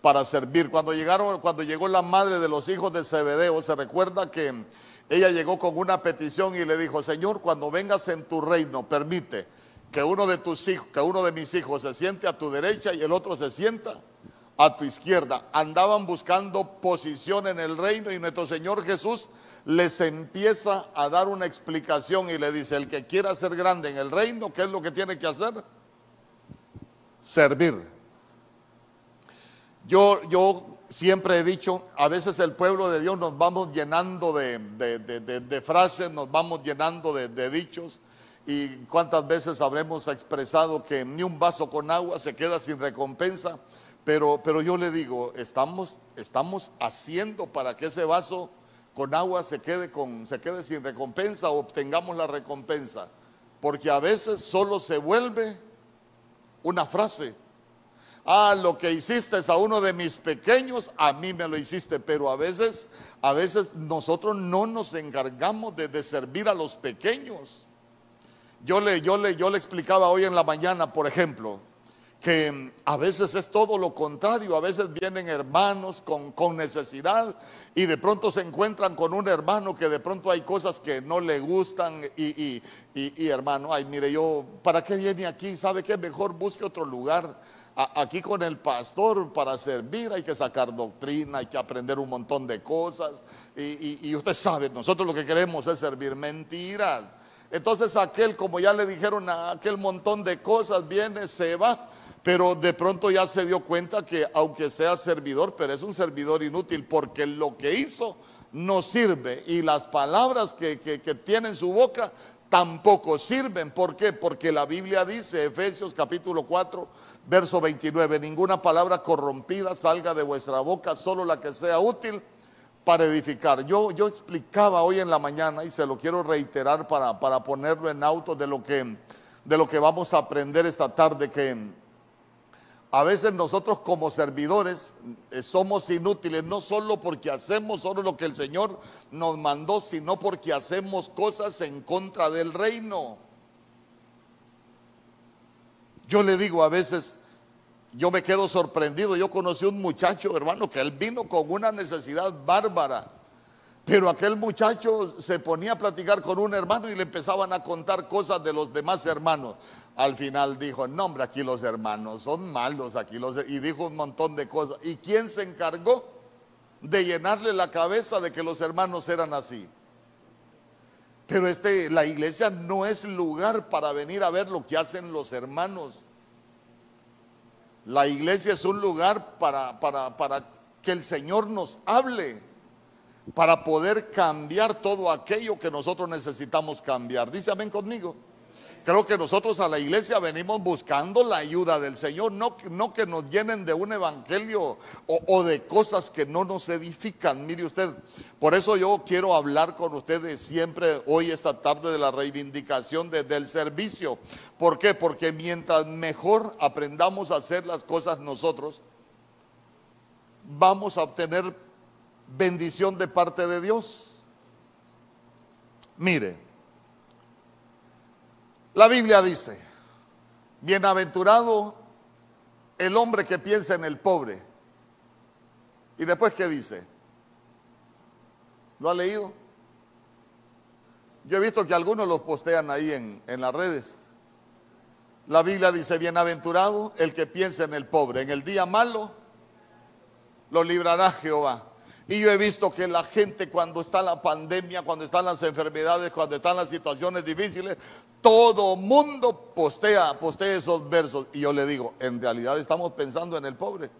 para servir. Cuando llegaron, cuando llegó la madre de los hijos de Zebedeo, se recuerda que ella llegó con una petición y le dijo, Señor, cuando vengas en tu reino, permite que uno de tus hijos, que uno de mis hijos se siente a tu derecha y el otro se sienta a tu izquierda. Andaban buscando posición en el reino y nuestro Señor Jesús les empieza a dar una explicación y le dice, el que quiera ser grande en el reino, ¿qué es lo que tiene que hacer? Servir. Yo, yo siempre he dicho, a veces el pueblo de Dios nos vamos llenando de, frases, nos vamos llenando de, dichos. Y cuántas veces habremos expresado que ni un vaso con agua se queda sin recompensa. Pero, pero yo le digo, estamos, estamos haciendo para que ese vaso con agua se quede, con, se quede sin recompensa o obtengamos la recompensa. Porque a veces solo se vuelve una frase ah, lo que hiciste a uno de mis pequeños, a mí me lo hiciste, pero a veces, a veces nosotros no nos encargamos de, servir a los pequeños. Yo le, yo, le, yo le explicaba hoy en la mañana, por ejemplo, que a veces es todo lo contrario, a veces vienen hermanos con, necesidad y de pronto se encuentran con un hermano que de pronto hay cosas que no le gustan y, y, y hermano, ay mire yo, ¿para qué viene aquí? ¿Sabe qué? Mejor busque otro lugar aquí con el pastor para servir hay que sacar doctrina, hay que aprender un montón de cosas. Y, usted sabe, nosotros lo que queremos es servir mentiras. Entonces aquel, como ya le dijeron, aquel montón de cosas viene, se va, pero de pronto ya se dio cuenta que aunque sea servidor, pero es un servidor inútil porque lo que hizo no sirve y las palabras que, que, que tiene en su boca tampoco sirven. ¿Por qué? Porque la Biblia dice, Efesios capítulo 4, verso 29, ninguna palabra corrompida salga de vuestra boca, solo la que sea útil para edificar. Yo, yo explicaba hoy en la mañana y se lo quiero reiterar para, para ponerlo en auto de lo, que, de lo que vamos a aprender esta tarde, que a veces nosotros como servidores eh, somos inútiles, no solo porque hacemos solo lo que el Señor nos mandó, sino porque hacemos cosas en contra del reino. Yo le digo a veces, yo me quedo sorprendido, yo conocí un muchacho, hermano, que él vino con una necesidad bárbara. Pero aquel muchacho se ponía a platicar con un hermano y le empezaban a contar cosas de los demás hermanos. Al final dijo, no hombre, aquí los hermanos son malos, aquí los... Y dijo un montón de cosas. ¿Y quién se encargó de llenarle la cabeza de que los hermanos eran así? Pero este, la iglesia no es lugar para venir a ver lo que hacen los hermanos. La iglesia es un lugar para, para, para que el Señor nos hable para poder cambiar todo aquello que nosotros necesitamos cambiar. Dice amén conmigo. Creo que nosotros a la iglesia venimos buscando la ayuda del Señor, no, que nos llenen de un evangelio o, de cosas que no nos edifican. Mire usted, por eso yo quiero hablar con ustedes siempre hoy, esta tarde, de la reivindicación del servicio. ¿Por qué? Porque mientras mejor aprendamos a hacer las cosas nosotros, vamos a obtener bendición de parte de Dios. Mire, la Biblia dice, bienaventurado el hombre que piensa en el pobre. ¿Y después qué dice? ¿Lo ha leído? Yo he visto que algunos los postean ahí en, en las redes. La Biblia dice, bienaventurado el que piensa en el pobre. En el día malo lo librará Jehová. Y yo he visto que la gente cuando está la pandemia, cuando están las enfermedades, cuando están las situaciones difíciles, todo mundo postea, postea esos versos. Y yo le digo, en realidad estamos pensando en el pobre.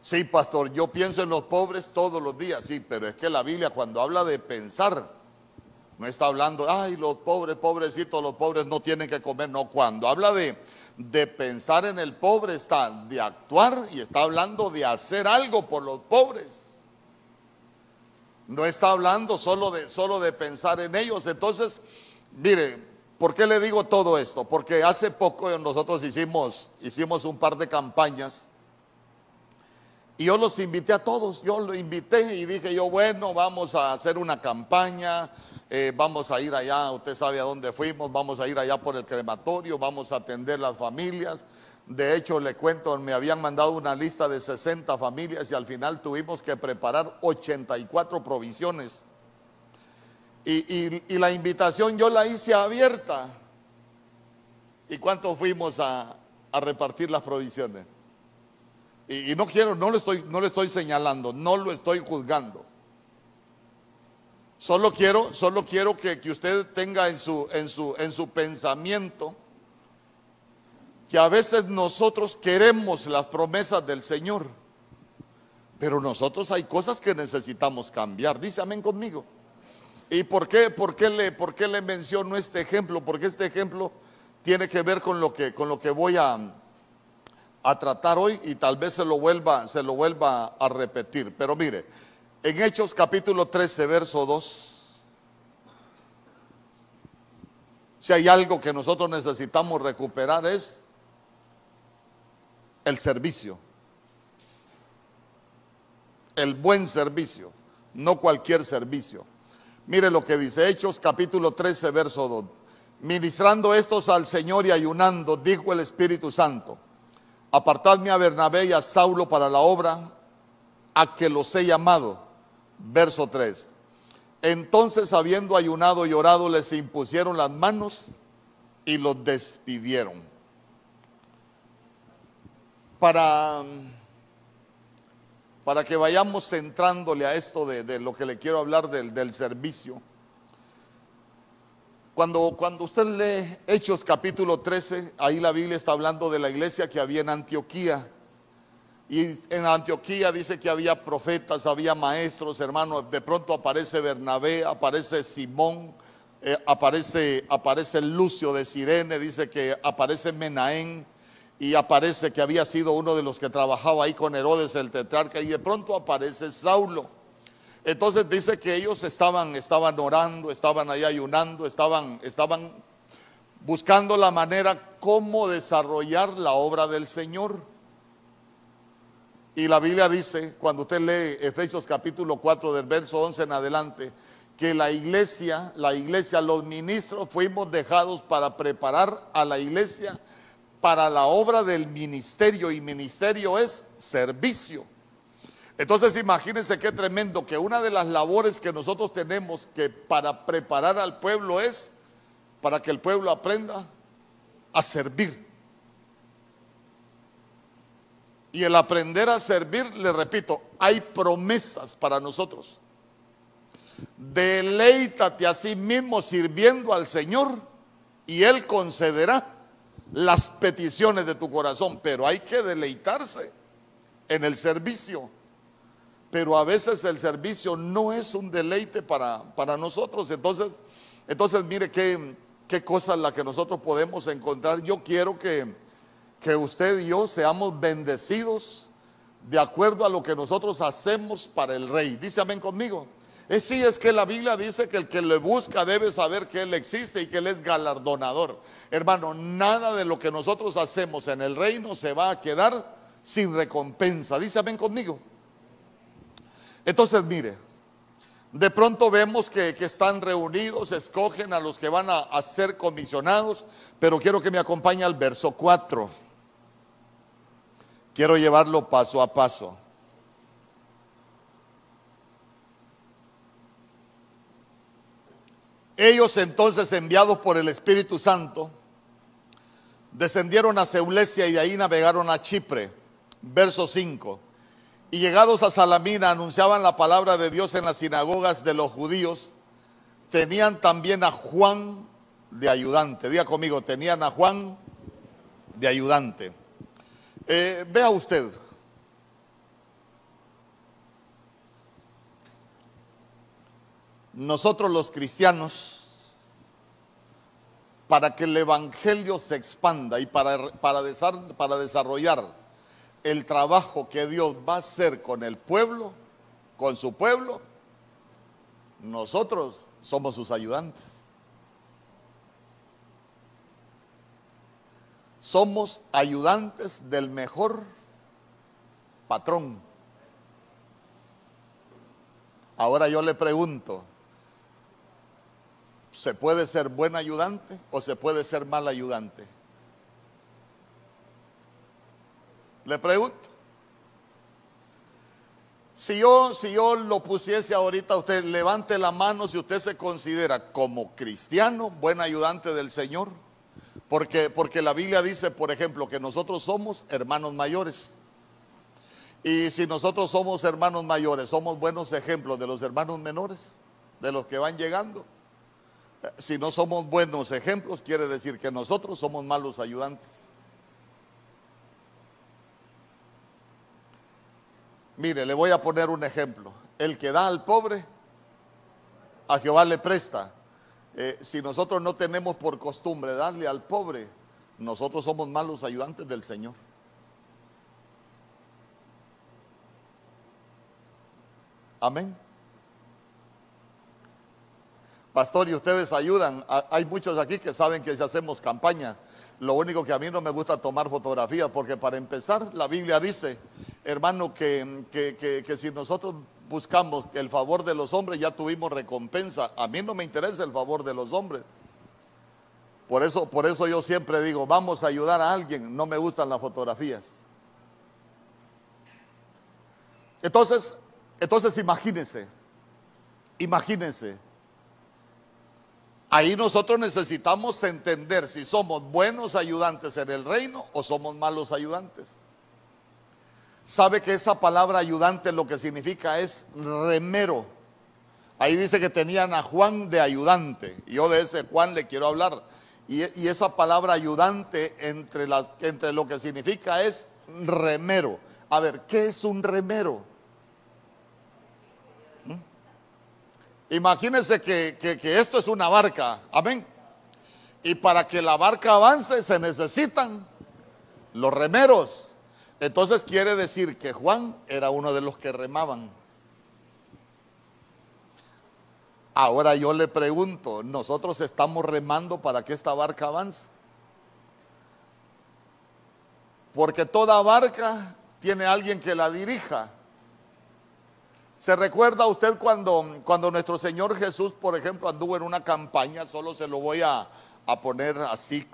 Sí, pastor, yo pienso en los pobres todos los días, sí, pero es que la Biblia cuando habla de pensar, no está hablando, ay, los pobres, pobrecitos, los pobres no tienen que comer, no, cuando habla de de pensar en el pobre, está de actuar y está hablando de hacer algo por los pobres. No está hablando solo de, solo de pensar en ellos. Entonces, mire, ¿por qué le digo todo esto? Porque hace poco nosotros hicimos, hicimos un par de campañas y yo los invité a todos. Yo lo invité y dije yo, bueno, vamos a hacer una campaña eh, vamos a ir allá, usted sabe a dónde fuimos, vamos a ir allá por el crematorio, vamos a atender las familias De hecho, le cuento, me habían mandado una lista de 60 familias y al final tuvimos que preparar 84 provisiones. Y, la invitación yo la hice abierta. ¿Y cuántos fuimos a, repartir las provisiones? Y, no quiero, no lo, estoy, no lo estoy señalando, no lo estoy juzgando. Solo quiero, solo quiero que, que usted tenga en su, en, su, en su pensamiento que a veces nosotros queremos las promesas del Señor, pero nosotros hay cosas que necesitamos cambiar. Dice amén conmigo. ¿Y por qué, por qué, le, por qué le menciono este ejemplo? Porque este ejemplo tiene que ver con lo que, con lo que voy a, a tratar hoy y tal vez se lo, vuelva, se lo vuelva a repetir. Pero mire, en Hechos capítulo 13, verso 2. Si hay algo que nosotros necesitamos recuperar es el servicio. El buen servicio, no cualquier servicio. Mire lo que dice Hechos capítulo 13, verso 2. Ministrando estos al Señor y ayunando, dijo el Espíritu Santo, apartadme a Bernabé y a Saulo para la obra a que los he llamado. Verso 3. Entonces, habiendo ayunado y orado, les impusieron las manos y los despidieron para, para que vayamos centrándole a esto de, lo que le quiero hablar del, servicio. Cuando, cuando, usted lee Hechos capítulo 13, ahí la Biblia está hablando de la iglesia que había en Antioquía. Y en Antioquía dice que había profetas, había maestros, hermanos. De pronto aparece Bernabé, aparece Simón, eh, aparece, aparece Lucio de Sirene, dice que aparece Menaén, y aparece que había sido uno de los que trabajaba ahí con Herodes el tetrarca y de pronto aparece Saulo. Entonces dice que ellos estaban, estaban orando, estaban ahí ayunando, estaban, estaban buscando la manera cómo desarrollar la obra del Señor. Y la Biblia dice, cuando usted lee Efesios capítulo 4 del verso 11 en adelante, que la iglesia, la iglesia, los ministros fuimos dejados para preparar a la iglesia para la obra del ministerio y ministerio es servicio. Entonces imagínense qué tremendo que una de las labores que nosotros tenemos que para preparar al pueblo es para que el pueblo aprenda a servir. Y el aprender a servir, le repito, hay promesas para nosotros. Deleítate a sí mismo sirviendo al Señor y Él concederá las peticiones de tu corazón, pero hay que deleitarse en el servicio. Pero a veces el servicio no es un deleite para, para nosotros. Entonces, entonces mire qué, qué cosa la que nosotros podemos encontrar. Yo quiero que, que usted y yo seamos bendecidos de acuerdo a lo que nosotros hacemos para el rey. Dice amén conmigo. Es sí, es que la Biblia dice que el que le busca debe saber que Él existe y que Él es galardonador. Hermano, nada de lo que nosotros hacemos en el reino se va a quedar sin recompensa. Dice, ven conmigo. Entonces, mire, de pronto vemos que, están reunidos, escogen a los que van a, a ser comisionados, pero quiero que me acompañe al verso 4. Quiero llevarlo paso a paso. Ellos entonces, enviados por el Espíritu Santo, descendieron a Seulesia y de ahí navegaron a Chipre. Verso 5. Y llegados a Salamina anunciaban la palabra de Dios en las sinagogas de los judíos. Tenían también a Juan de ayudante. Diga conmigo, tenían a Juan de ayudante. Eh, vea usted. nosotros los cristianos, para que el Evangelio se expanda y para, para, para desarrollar el trabajo que Dios va a hacer con el pueblo, con su pueblo, nosotros somos sus ayudantes. Somos ayudantes del mejor patrón. Ahora yo le pregunto, ¿Se puede ser buen ayudante o se puede ser mal ayudante? Le pregunto. Si yo, si yo lo pusiese ahorita, usted levante la mano si usted se considera como cristiano, buen ayudante del Señor. Porque, porque la Biblia dice, por ejemplo, que nosotros somos hermanos mayores. Y si nosotros somos hermanos mayores, somos buenos ejemplos de los hermanos menores, de los que van llegando. Si no somos buenos ejemplos, quiere decir que nosotros somos malos ayudantes. Mire, le voy a poner un ejemplo. El que da al pobre, a Jehová le presta. Eh, si nosotros no tenemos por costumbre darle al pobre, nosotros somos malos ayudantes del Señor. Amén. Pastor, y ustedes ayudan. Hay muchos aquí que saben que si hacemos campaña, lo único que a mí no me gusta tomar fotografías, porque para empezar, la Biblia dice, hermano, que, que, si nosotros buscamos el favor de los hombres, ya tuvimos recompensa. A mí no me interesa el favor de los hombres. Por eso, por eso yo siempre digo, vamos a ayudar a alguien, no me gustan las fotografías. Entonces, entonces imagínense, imagínense Ahí nosotros necesitamos entender si somos buenos ayudantes en el reino o somos malos ayudantes. Sabe que esa palabra ayudante lo que significa es remero. Ahí dice que tenían a Juan de ayudante. Y yo de ese Juan le quiero hablar. Y, esa palabra ayudante entre, las, entre lo que significa es remero. A ver, ¿qué es un remero? Imagínense que, esto es una barca, amén. Y para que la barca avance se necesitan los remeros. Entonces quiere decir que Juan era uno de los que remaban. Ahora yo le pregunto, ¿nosotros estamos remando para que esta barca avance? Porque toda barca tiene alguien que la dirija. ¿Se recuerda usted cuando, cuando nuestro Señor Jesús, por ejemplo, anduvo en una campaña? Solo se lo voy a, poner así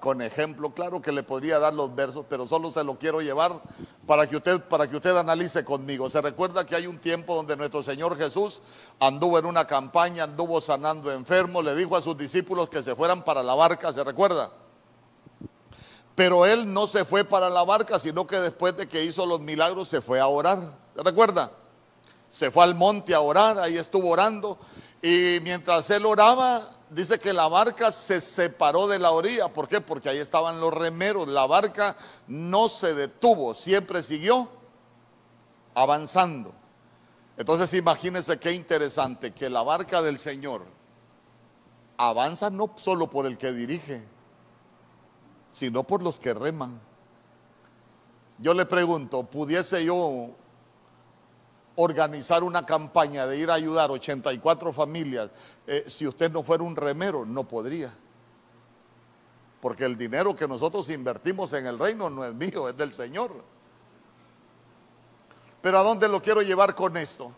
con ejemplo. Claro que le podría dar los versos, pero solo se lo quiero llevar para que usted, para que usted analice conmigo. Se recuerda que hay un tiempo donde nuestro Señor Jesús anduvo en una campaña, anduvo sanando enfermos, le dijo a sus discípulos que se fueran para la barca, ¿se recuerda? Pero él no se fue para la barca, sino que después de que hizo los milagros se fue a orar. ¿Se recuerda? se fue al monte a orar, ahí estuvo orando. Y mientras él oraba, dice que la barca se separó de la orilla. ¿Por qué? Porque ahí estaban los remeros. La barca no se detuvo, siempre siguió avanzando. Entonces imagínense qué interesante que la barca del Señor avanza no solo por el que dirige, sino por los que reman. Yo le pregunto, ¿pudiese yo organizar una campaña de ir a ayudar 84 familias, eh, si usted no fuera un remero, no podría. Porque el dinero que nosotros invertimos en el reino no es mío, es del Señor. Pero ¿a dónde lo quiero llevar con esto?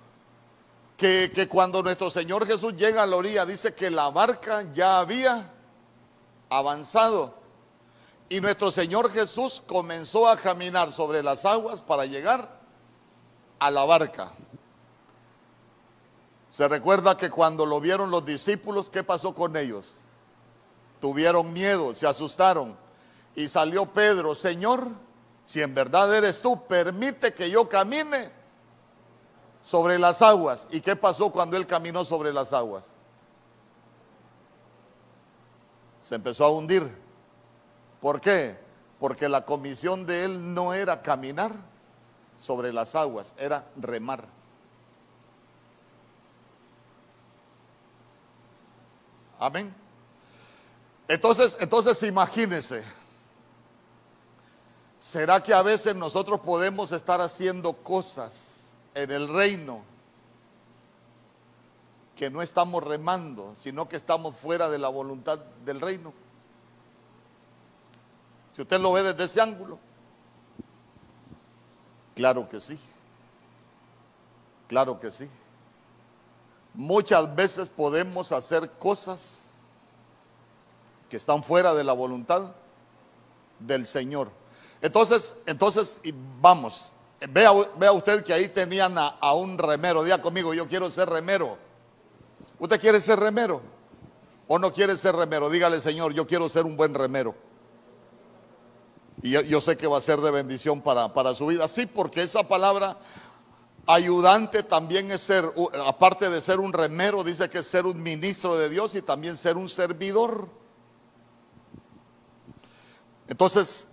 Que, que cuando nuestro Señor Jesús llega a la orilla, dice que la barca ya había avanzado. Y nuestro Señor Jesús comenzó a caminar sobre las aguas para llegar a la barca. Se recuerda que cuando lo vieron los discípulos, ¿qué pasó con ellos? Tuvieron miedo, se asustaron. Y salió Pedro, Señor, si en verdad eres tú, permite que yo camine sobre las aguas. ¿Y qué pasó cuando él caminó sobre las aguas? Se empezó a hundir. ¿Por qué? Porque la comisión de él no era caminar, sobre las aguas, era remar. Amén. Entonces, entonces imagínense, ¿será que a veces nosotros podemos estar haciendo cosas en el reino que no estamos remando, sino que estamos fuera de la voluntad del reino? Si usted lo ve desde ese ángulo. Claro que sí. Claro que sí. Muchas veces podemos hacer cosas que están fuera de la voluntad del Señor. Entonces, entonces, vamos, vea, vea usted que ahí tenían a, a un remero. Diga conmigo, yo quiero ser remero. ¿Usted quiere ser remero? ¿O no quiere ser remero? Dígale, Señor, yo quiero ser un buen remero. Y yo, sé que va a ser de bendición para, para su vida. Sí, porque esa palabra ayudante también es ser, aparte de ser un remero, dice que es ser un ministro de Dios y también ser un servidor. Entonces,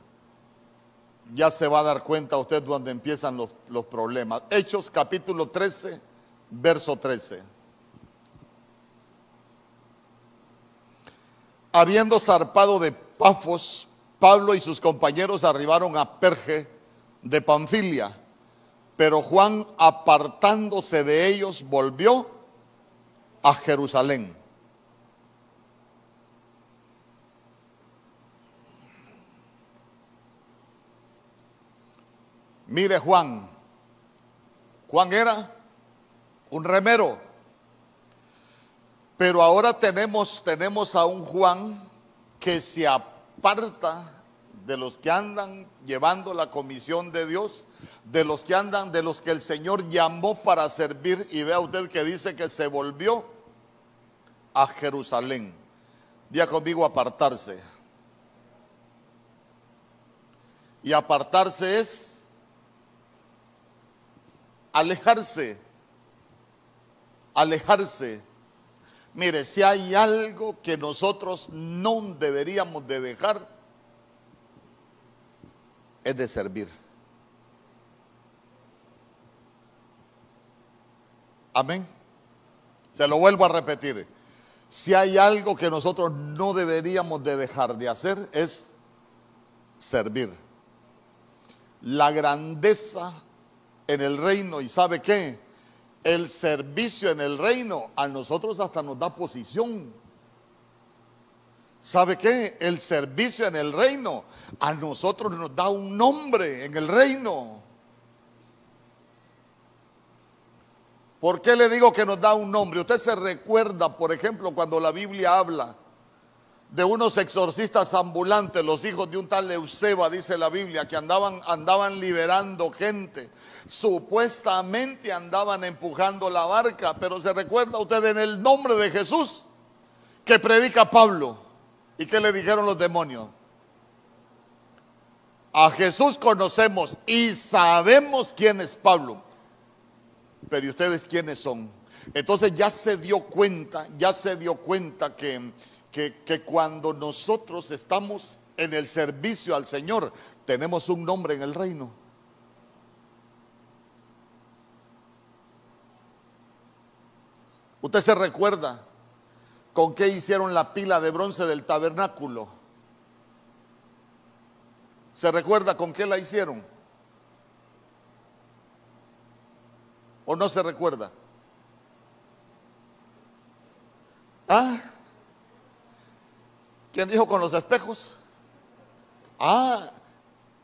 ya se va a dar cuenta usted dónde empiezan los, los problemas. Hechos capítulo 13, verso 13. Habiendo zarpado de Pafos, Pablo y sus compañeros arribaron a Perge de Panfilia, pero Juan apartándose de ellos volvió a Jerusalén. Mire Juan, Juan era un remero, pero ahora tenemos, tenemos a un Juan que se aparta de los que andan llevando la comisión de Dios, de los que andan, de los que el Señor llamó para servir. Y vea usted que dice que se volvió a Jerusalén. Día conmigo apartarse. Y apartarse es alejarse. Alejarse. Mire, si hay algo que nosotros no deberíamos de dejar, es de servir. Amén. Se lo vuelvo a repetir. Si hay algo que nosotros no deberíamos de dejar de hacer es servir. La grandeza en el reino, ¿y sabe qué? El servicio en el reino a nosotros hasta nos da posición. ¿Sabe qué? El servicio en el reino a nosotros nos da un nombre en el reino. ¿Por qué le digo que nos da un nombre? Usted se recuerda, por ejemplo, cuando la Biblia habla de unos exorcistas ambulantes, los hijos de un tal Euseba, dice la Biblia, que andaban, andaban liberando gente. Supuestamente andaban empujando la barca, pero se recuerda usted en el nombre de Jesús que predica Pablo. ¿Y qué le dijeron los demonios? A Jesús conocemos y sabemos quién es Pablo. Pero ¿y ustedes quiénes son? Entonces ya se dio cuenta, ya se dio cuenta que, que, que cuando nosotros estamos en el servicio al Señor, tenemos un nombre en el reino. Usted se recuerda ¿Con qué hicieron la pila de bronce del tabernáculo? ¿Se recuerda con qué la hicieron? ¿O no se recuerda? Ah, ¿quién dijo con los espejos? Ah,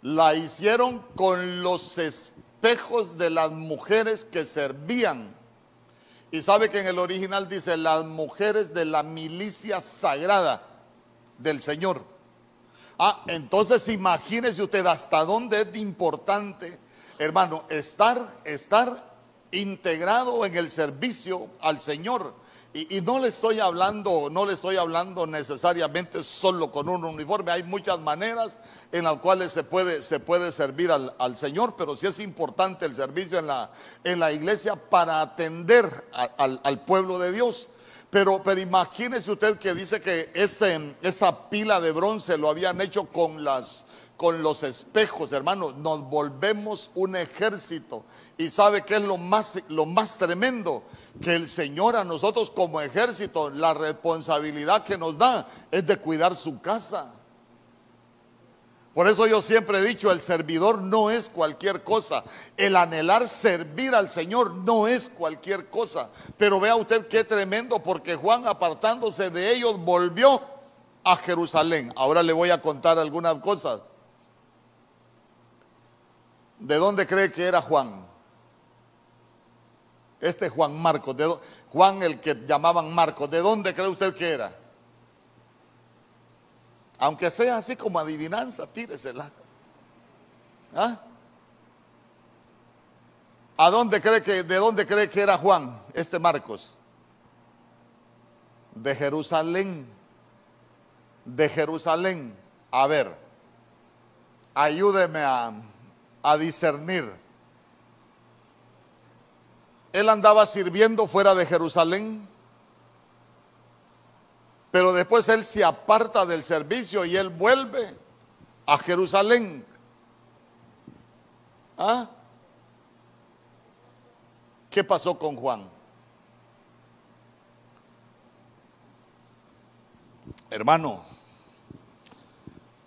la hicieron con los espejos de las mujeres que servían y sabe que en el original dice las mujeres de la milicia sagrada del Señor. Ah, entonces imagínese usted hasta dónde es importante, hermano, estar, estar integrado en el servicio al Señor. Y, no le estoy hablando, no le estoy hablando necesariamente solo con un uniforme. Hay muchas maneras en las cuales se puede, se puede servir al, Señor, pero sí es importante el servicio en la, en la iglesia para atender al, al, pueblo de Dios. Pero, pero imagínese usted que dice que ese, esa pila de bronce lo habían hecho con las, con los espejos, hermanos, nos volvemos un ejército. Y sabe que es lo más, lo más tremendo, que el Señor a nosotros como ejército, la responsabilidad que nos da es de cuidar su casa. Por eso yo siempre he dicho, el servidor no es cualquier cosa. El anhelar servir al Señor no es cualquier cosa. Pero vea usted qué tremendo, porque Juan apartándose de ellos volvió a Jerusalén. Ahora le voy a contar algunas cosas. ¿De dónde cree que era Juan? Este Juan Marcos, de, Juan el que llamaban Marcos, ¿de dónde cree usted que era? Aunque sea así como adivinanza, tíresela. ¿Ah? ¿A dónde cree que, de dónde cree que era Juan, este Marcos? De Jerusalén. De Jerusalén. A ver, ayúdeme a, a discernir. Él andaba sirviendo fuera de Jerusalén, pero después él se aparta del servicio y él vuelve a Jerusalén. ¿Ah? ¿Qué pasó con Juan? Hermano,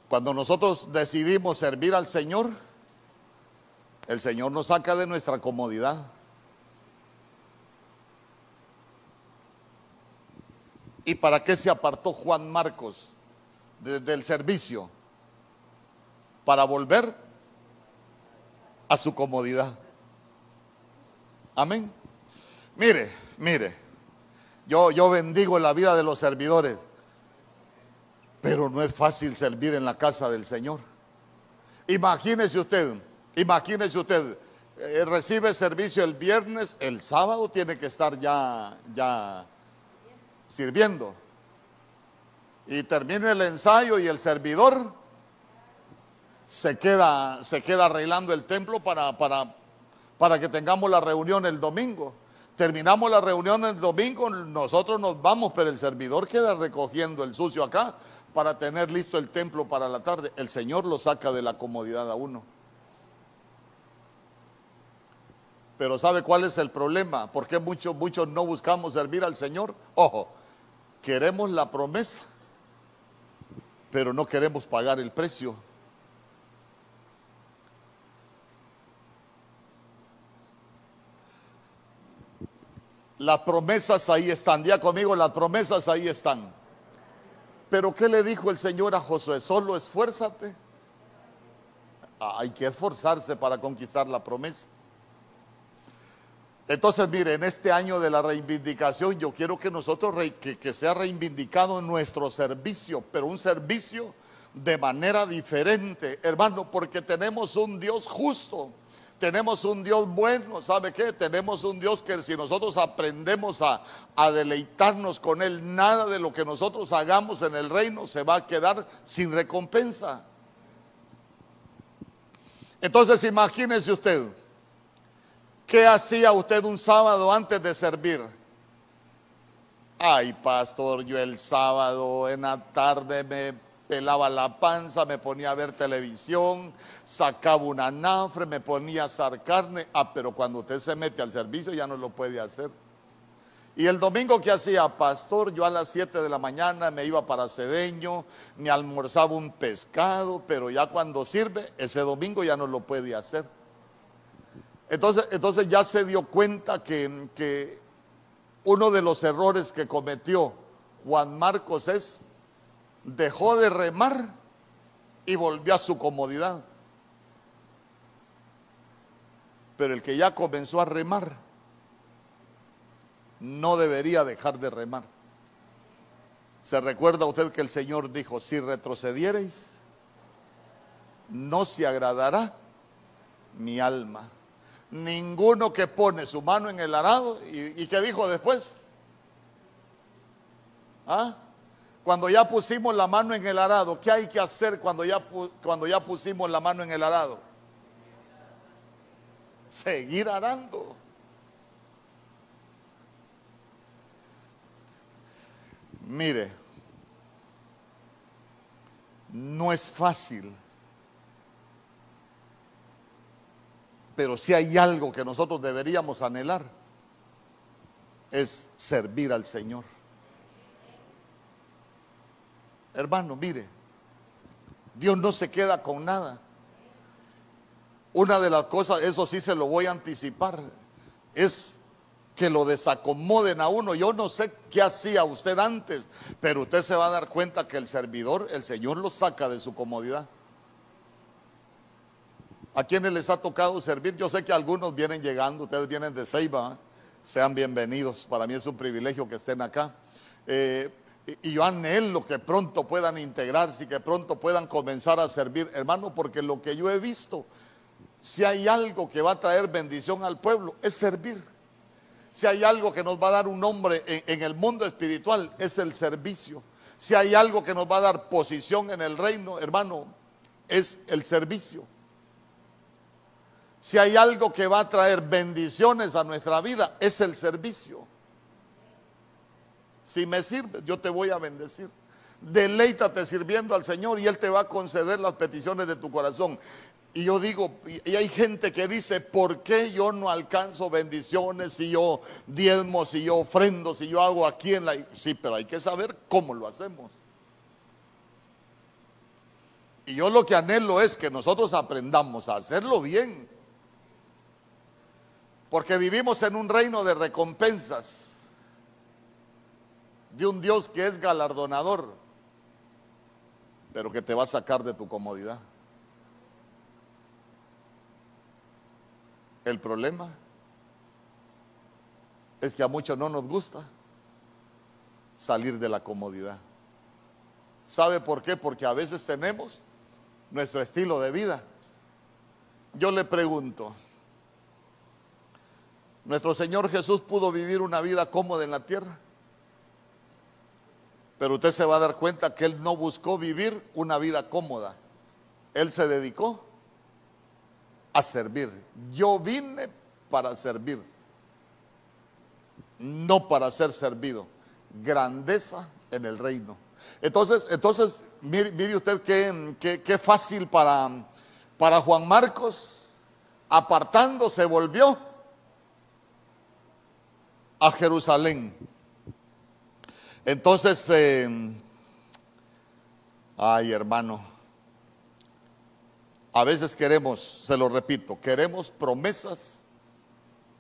cuando nosotros decidimos servir al Señor, el Señor nos saca de nuestra comodidad. ¿Y para qué se apartó Juan Marcos del servicio? Para volver a su comodidad. Amén. Mire, mire, yo, yo bendigo la vida de los servidores, pero no es fácil servir en la casa del Señor. Imagínese usted, imagínese usted, eh, recibe servicio el viernes, el sábado tiene que estar ya, ya sirviendo. Y termina el ensayo y el servidor se queda, se queda arreglando el templo para, para para que tengamos la reunión el domingo. Terminamos la reunión el domingo, nosotros nos vamos, pero el servidor queda recogiendo el sucio acá para tener listo el templo para la tarde. El Señor lo saca de la comodidad a uno. Pero ¿sabe cuál es el problema? ¿Por qué muchos, muchos no buscamos servir al Señor? Ojo, queremos la promesa, pero no queremos pagar el precio. Las promesas ahí están. Día conmigo, las promesas ahí están. Pero ¿qué le dijo el Señor a Josué? Solo esfuérzate. Ah, hay que esforzarse para conquistar la promesa. Entonces, mire, en este año de la reivindicación, yo quiero que nosotros, que, sea reivindicado nuestro servicio, pero un servicio de manera diferente, hermano, porque tenemos un Dios justo tenemos un Dios bueno, ¿sabe qué? Tenemos un Dios que si nosotros aprendemos a, deleitarnos con Él, nada de lo que nosotros hagamos en el reino se va a quedar sin recompensa. Entonces imagínese usted, ¿qué hacía usted un sábado antes de servir? Ay, pastor, yo el sábado en la tarde me pelaba la panza, me ponía a ver televisión, sacaba una nafre, me ponía a asar carne. Ah, pero cuando usted se mete al servicio ya no lo puede hacer. Y el domingo que hacía pastor, yo a las 7 de la mañana me iba para Cedeño, me almorzaba un pescado, pero ya cuando sirve, ese domingo ya no lo puede hacer. Entonces, entonces ya se dio cuenta que, que uno de los errores que cometió Juan Marcos es dejó de remar y volvió a su comodidad. Pero el que ya comenzó a remar no debería dejar de remar. ¿Se recuerda usted que el Señor dijo, si retrocediereis, no se agradará mi alma? Ninguno que pone su mano en el arado y, y que dijo después, ¿ah? Cuando ya pusimos la mano en el arado, ¿qué hay que hacer cuando ya, cuando ya pusimos la mano en el arado? Seguir arando. Mire, no es fácil, pero si hay algo que nosotros deberíamos anhelar, es servir al Señor. Hermano, mire, Dios no se queda con nada. Una de las cosas, eso sí se lo voy a anticipar, es que lo desacomoden a uno. Yo no sé qué hacía usted antes, pero usted se va a dar cuenta que el servidor, el Señor lo saca de su comodidad. ¿A quienes les ha tocado servir? Yo sé que algunos vienen llegando, ustedes vienen de Ceiba, ¿eh? sean bienvenidos. Para mí es un privilegio que estén acá. Eh, y yo anhelo que pronto puedan integrarse y que pronto puedan comenzar a servir, hermano, porque lo que yo he visto Si hay algo que va a traer bendición al pueblo, es servir. Si hay algo que nos va a dar un nombre en, el mundo espiritual, es el servicio. Si hay algo que nos va a dar posición en el reino, hermano, es el servicio. Si hay algo que va a traer bendiciones a nuestra vida, es el servicio. Si me sirve, yo te voy a bendecir. Deleítate sirviendo al Señor y Él te va a conceder las peticiones de tu corazón. Y yo digo, y hay gente que dice, ¿por qué yo no alcanzo bendiciones si yo diezmo, si yo ofrendo, si yo hago aquí en la... Sí, pero hay que saber cómo lo hacemos. Y yo lo que anhelo es que nosotros aprendamos a hacerlo bien. Porque vivimos en un reino de recompensas, de un Dios que es galardonador, pero que te va a sacar de tu comodidad. El problema es que a muchos no nos gusta salir de la comodidad. ¿Sabe por qué? Porque a veces tenemos nuestro estilo de vida. Yo le pregunto, ¿nuestro Señor Jesús pudo vivir una vida cómoda en la tierra? Pero usted se va a dar cuenta que Él no buscó vivir una vida cómoda. Él se dedicó a servir. Yo vine para servir, no para ser servido. Grandeza en el reino. Entonces, entonces mire, usted qué, qué, fácil para, para Juan Marcos, apartando, se volvió a Jerusalén. Entonces, eh, ay hermano, a veces queremos, se lo repito, queremos promesas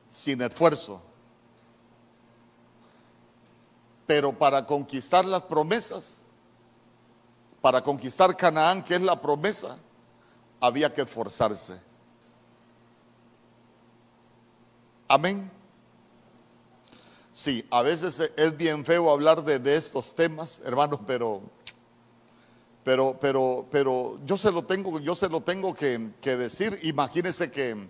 sin esfuerzo. Pero para conquistar las promesas, para conquistar Canaán, que es la promesa, había que esforzarse. Amén. Sí, a veces es bien feo hablar de, de estos temas, hermanos, pero pero, pero, pero yo se lo tengo, yo se lo tengo que, que decir. Imagínense que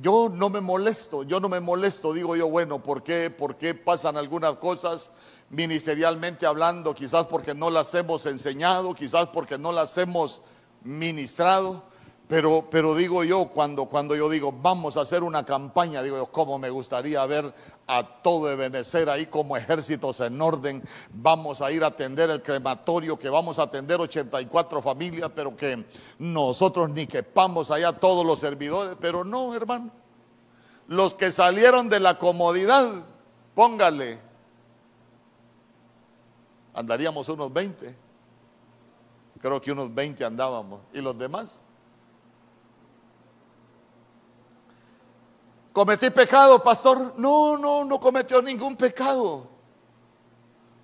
yo no me molesto, yo no me molesto, digo yo, bueno, ¿por qué, ¿por qué pasan algunas cosas ministerialmente hablando? Quizás porque no las hemos enseñado, quizás porque no las hemos ministrado. Pero, pero digo yo, cuando, cuando yo digo, vamos a hacer una campaña, digo yo, cómo me gustaría ver a todo Ebenecer ahí como ejércitos en orden. Vamos a ir a atender el crematorio, que vamos a atender 84 familias, pero que nosotros ni quepamos allá todos los servidores. Pero no, hermano. Los que salieron de la comodidad, póngale. Andaríamos unos 20. Creo que unos 20 andábamos. ¿Y los demás? ¿Cometí pecado, pastor? No, no, no cometió ningún pecado.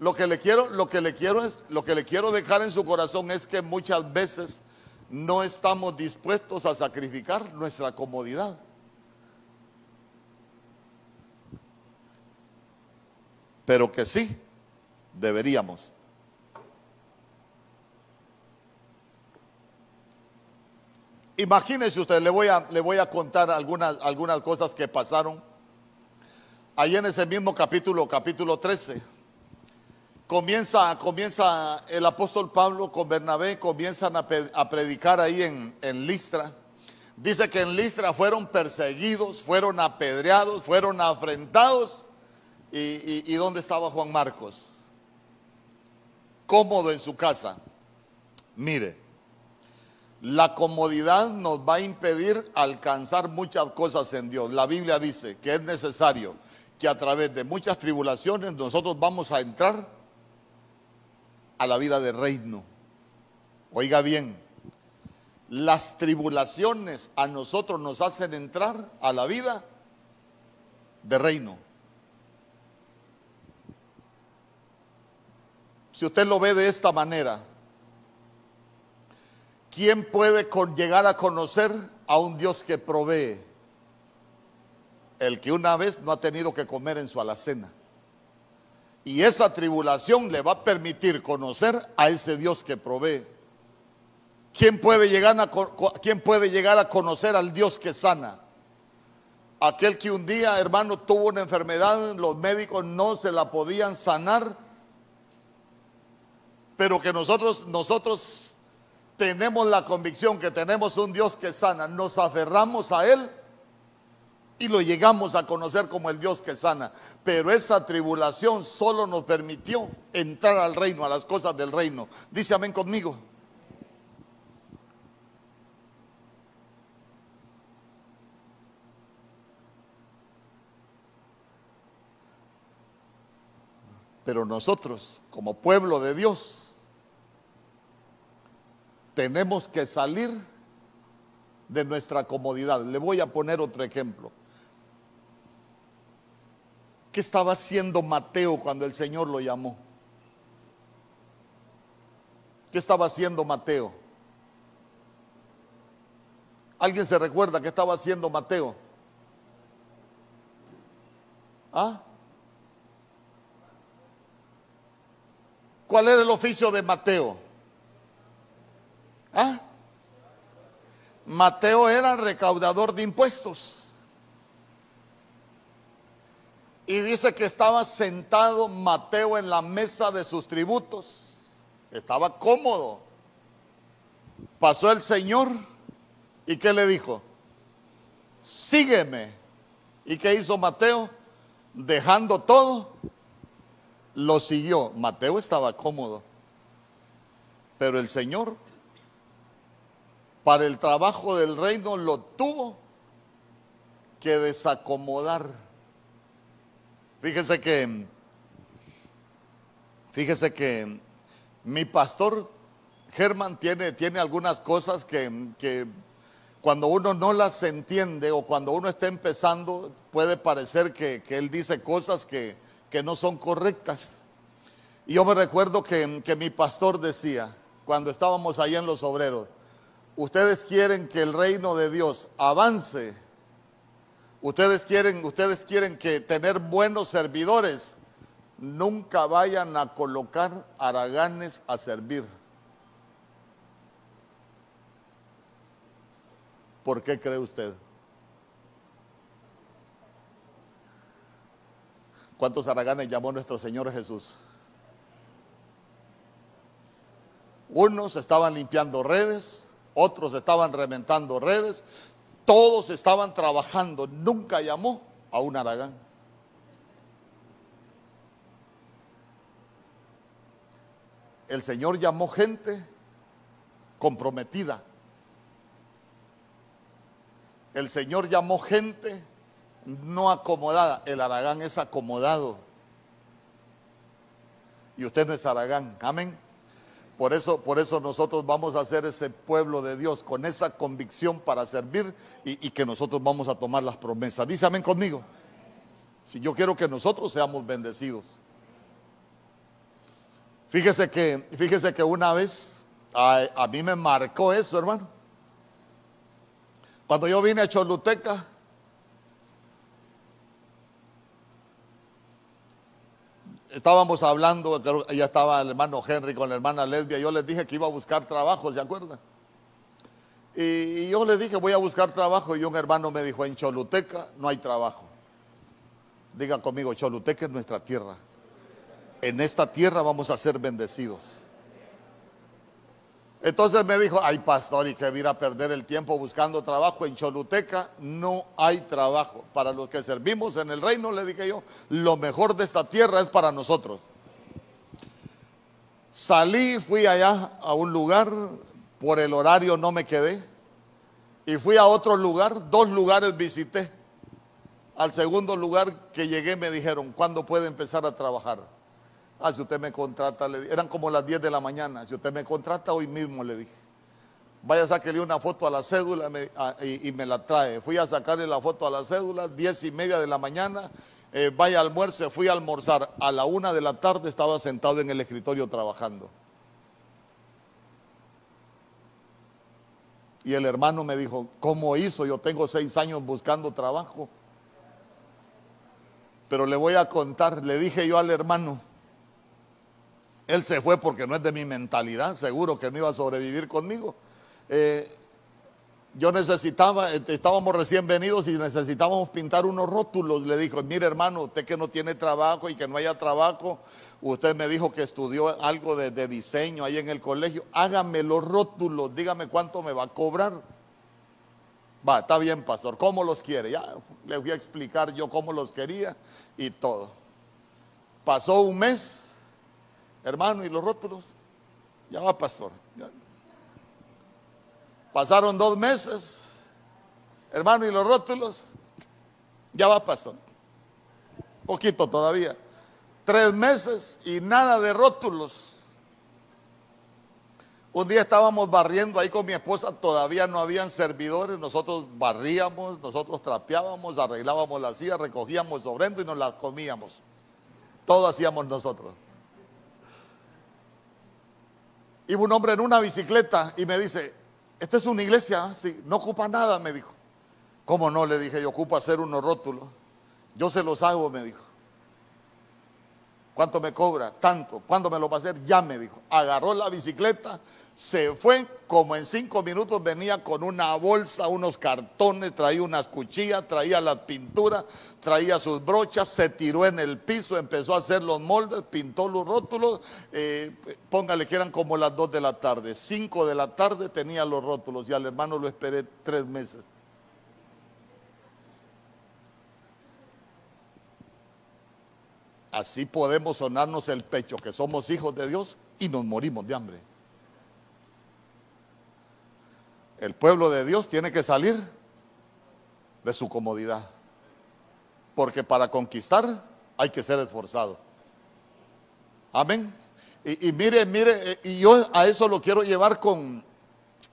Lo que le quiero, lo que le quiero es, lo que le quiero dejar en su corazón es que muchas veces no estamos dispuestos a sacrificar nuestra comodidad. Pero que sí deberíamos. Imagínese usted, le voy a, le voy a contar algunas, algunas cosas que pasaron. Ahí en ese mismo capítulo, capítulo 13, comienza, comienza el apóstol Pablo con Bernabé, comienzan a, predicar ahí en, en Listra. Dice que en Listra fueron perseguidos, fueron apedreados, fueron afrentados. ¿Y, y dónde estaba Juan Marcos? Cómodo en su casa. Mire, la comodidad nos va a impedir alcanzar muchas cosas en Dios. La Biblia dice que es necesario que a través de muchas tribulaciones nosotros vamos a entrar a la vida de reino. Oiga bien, las tribulaciones a nosotros nos hacen entrar a la vida de reino. Si usted lo ve de esta manera, ¿Quién puede llegar a conocer a un Dios que provee? El que una vez no ha tenido que comer en su alacena. Y esa tribulación le va a permitir conocer a ese Dios que provee. ¿Quién puede, llegar a, ¿Quién puede llegar a conocer al Dios que sana? Aquel que un día, hermano, tuvo una enfermedad, los médicos no se la podían sanar, pero que nosotros, nosotros tenemos la convicción que tenemos un Dios que sana, nos aferramos a Él y lo llegamos a conocer como el Dios que sana. Pero esa tribulación solo nos permitió entrar al reino, a las cosas del reino. Dice amén conmigo. Pero nosotros, como pueblo de Dios, tenemos que salir de nuestra comodidad. Le voy a poner otro ejemplo. ¿Qué estaba haciendo Mateo cuando el Señor lo llamó? ¿Qué estaba haciendo Mateo? ¿Alguien se recuerda qué estaba haciendo Mateo? ¿Ah? ¿Cuál era el oficio de Mateo? ¿Ah? Mateo era recaudador de impuestos. Y dice que estaba sentado Mateo en la mesa de sus tributos. Estaba cómodo. Pasó el Señor y ¿qué le dijo? Sígueme. ¿Y qué hizo Mateo? Dejando todo, lo siguió. Mateo estaba cómodo, pero el Señor para el trabajo del reino lo tuvo que desacomodar. Fíjese que, fíjese que mi pastor Germán tiene, tiene algunas cosas que, que cuando uno no las entiende o cuando uno está empezando, puede parecer que, que él dice cosas que, que no son correctas. Y yo me recuerdo que, que mi pastor decía, cuando estábamos ahí en los obreros, ustedes quieren que el reino de Dios avance, ustedes quieren, ustedes quieren que tener buenos servidores, nunca vayan a colocar araganes a servir. ¿Por qué cree usted? ¿Cuántos araganes llamó nuestro Señor Jesús? Unos estaban limpiando redes, otros estaban reventando redes, todos estaban trabajando. Nunca llamó a un aragán. El Señor llamó gente comprometida. El Señor llamó gente no acomodada. El Aragán es acomodado. Y usted no es Aragán. Amén. Por eso, por eso nosotros vamos a ser ese pueblo de Dios con esa convicción para servir y, que nosotros vamos a tomar las promesas. Dice amén conmigo. Si yo quiero que nosotros seamos bendecidos. Fíjese que, fíjese que una vez a mí me marcó eso, hermano. Cuando yo vine a Choluteca, estábamos hablando, ya estaba el hermano Henry con la hermana Lesbia, yo les dije que iba a buscar trabajo, ¿se acuerdan? Y, yo les dije, voy a buscar trabajo, y un hermano me dijo, en Choluteca no hay trabajo. Diga conmigo, Choluteca es nuestra tierra. En esta tierra vamos a ser bendecidos. Entonces me dijo, ay pastor, y que mira a perder el tiempo buscando trabajo en Choluteca, no hay trabajo. Para los que servimos en el reino, le dije yo, lo mejor de esta tierra es para nosotros. Salí, fui allá a un lugar, por el horario no me quedé, y fui a otro lugar, dos lugares visité. Al segundo lugar que llegué me dijeron, ¿cuándo puede empezar a trabajar? Ah, si usted me contrata, le eran como las 10 de la mañana. Si usted me contrata hoy mismo, le dije. Vaya sacarle una foto a la cédula y, me la trae. Fui a sacarle la foto a la cédula, 10 y media de la mañana. Eh, vaya almuerzo, fui a almorzar. A la una de la tarde estaba sentado en el escritorio trabajando. Y el hermano me dijo, ¿cómo hizo? Yo tengo seis años buscando trabajo. Pero le voy a contar, le dije yo al hermano, él se fue porque no es de mi mentalidad, seguro que no iba a sobrevivir conmigo. eh, yo necesitaba, eh, estábamos recién venidos y necesitábamos pintar unos rótulos. Le dijo, mire hermano, usted que no tiene trabajo y que no haya trabajo, usted me dijo que estudió algo de, diseño ahí en el colegio, hágame los rótulos, dígame cuánto me va a cobrar. Va, está bien, pastor, ¿cómo los quiere? Ya le voy a explicar yo cómo los quería y todo. Pasó un mes, hermano, y los rótulos, ya va, pastor. Pasaron dos meses, hermano, y los rótulos, ya va, pastor. Poquito todavía. Tres meses y nada de rótulos. Un día estábamos barriendo ahí con mi esposa, todavía no habían servidores, nosotros barríamos, nosotros trapeábamos, arreglábamos las sillas, recogíamos sobrendo y nos las comíamos. Todo hacíamos nosotros. Iba un hombre en una bicicleta y me dice, esta es una iglesia, sí, no ocupa nada, me dijo. ¿Cómo no? Le dije, yo ocupo hacer unos rótulos. Yo se los hago, me dijo. ¿Cuánto me cobra? Tanto. ¿Cuándo me lo va a hacer? Ya me dijo. Agarró la bicicleta, se fue, como en cinco minutos venía con una bolsa, unos cartones, traía unas cuchillas, traía las pinturas, traía sus brochas, se tiró en el piso, empezó a hacer los moldes, pintó los rótulos, eh, póngale que eran como las dos de la tarde, cinco de la tarde tenía los rótulos y al hermano lo esperé tres meses. Así podemos sonarnos el pecho que somos hijos de Dios y nos morimos de hambre. El pueblo de Dios tiene que salir de su comodidad. Porque para conquistar hay que ser esforzado. Amén. Y, mire, mire, y yo a eso lo quiero llevar con,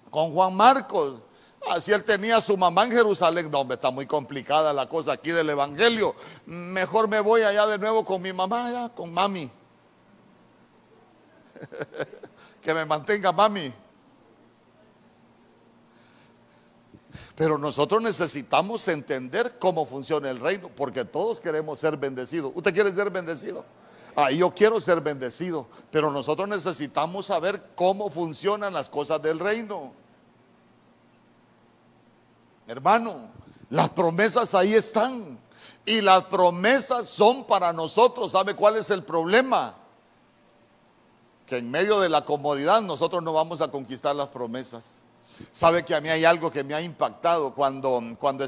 con Juan Marcos. Así él tenía a su mamá en Jerusalén. No, está muy complicada la cosa aquí del Evangelio. Mejor me voy allá de nuevo con mi mamá, allá, con mami. que me mantenga mami. Pero nosotros necesitamos entender cómo funciona el reino, porque todos queremos ser bendecidos. ¿Usted quiere ser bendecido? Ah, yo quiero ser bendecido, pero nosotros necesitamos saber cómo funcionan las cosas del reino. Hermano, las promesas ahí están. Y las promesas son para nosotros. ¿Sabe cuál es el problema? Que en medio de la comodidad nosotros no vamos a conquistar las promesas. Sabe que a mí hay algo que me ha impactado cuando, cuando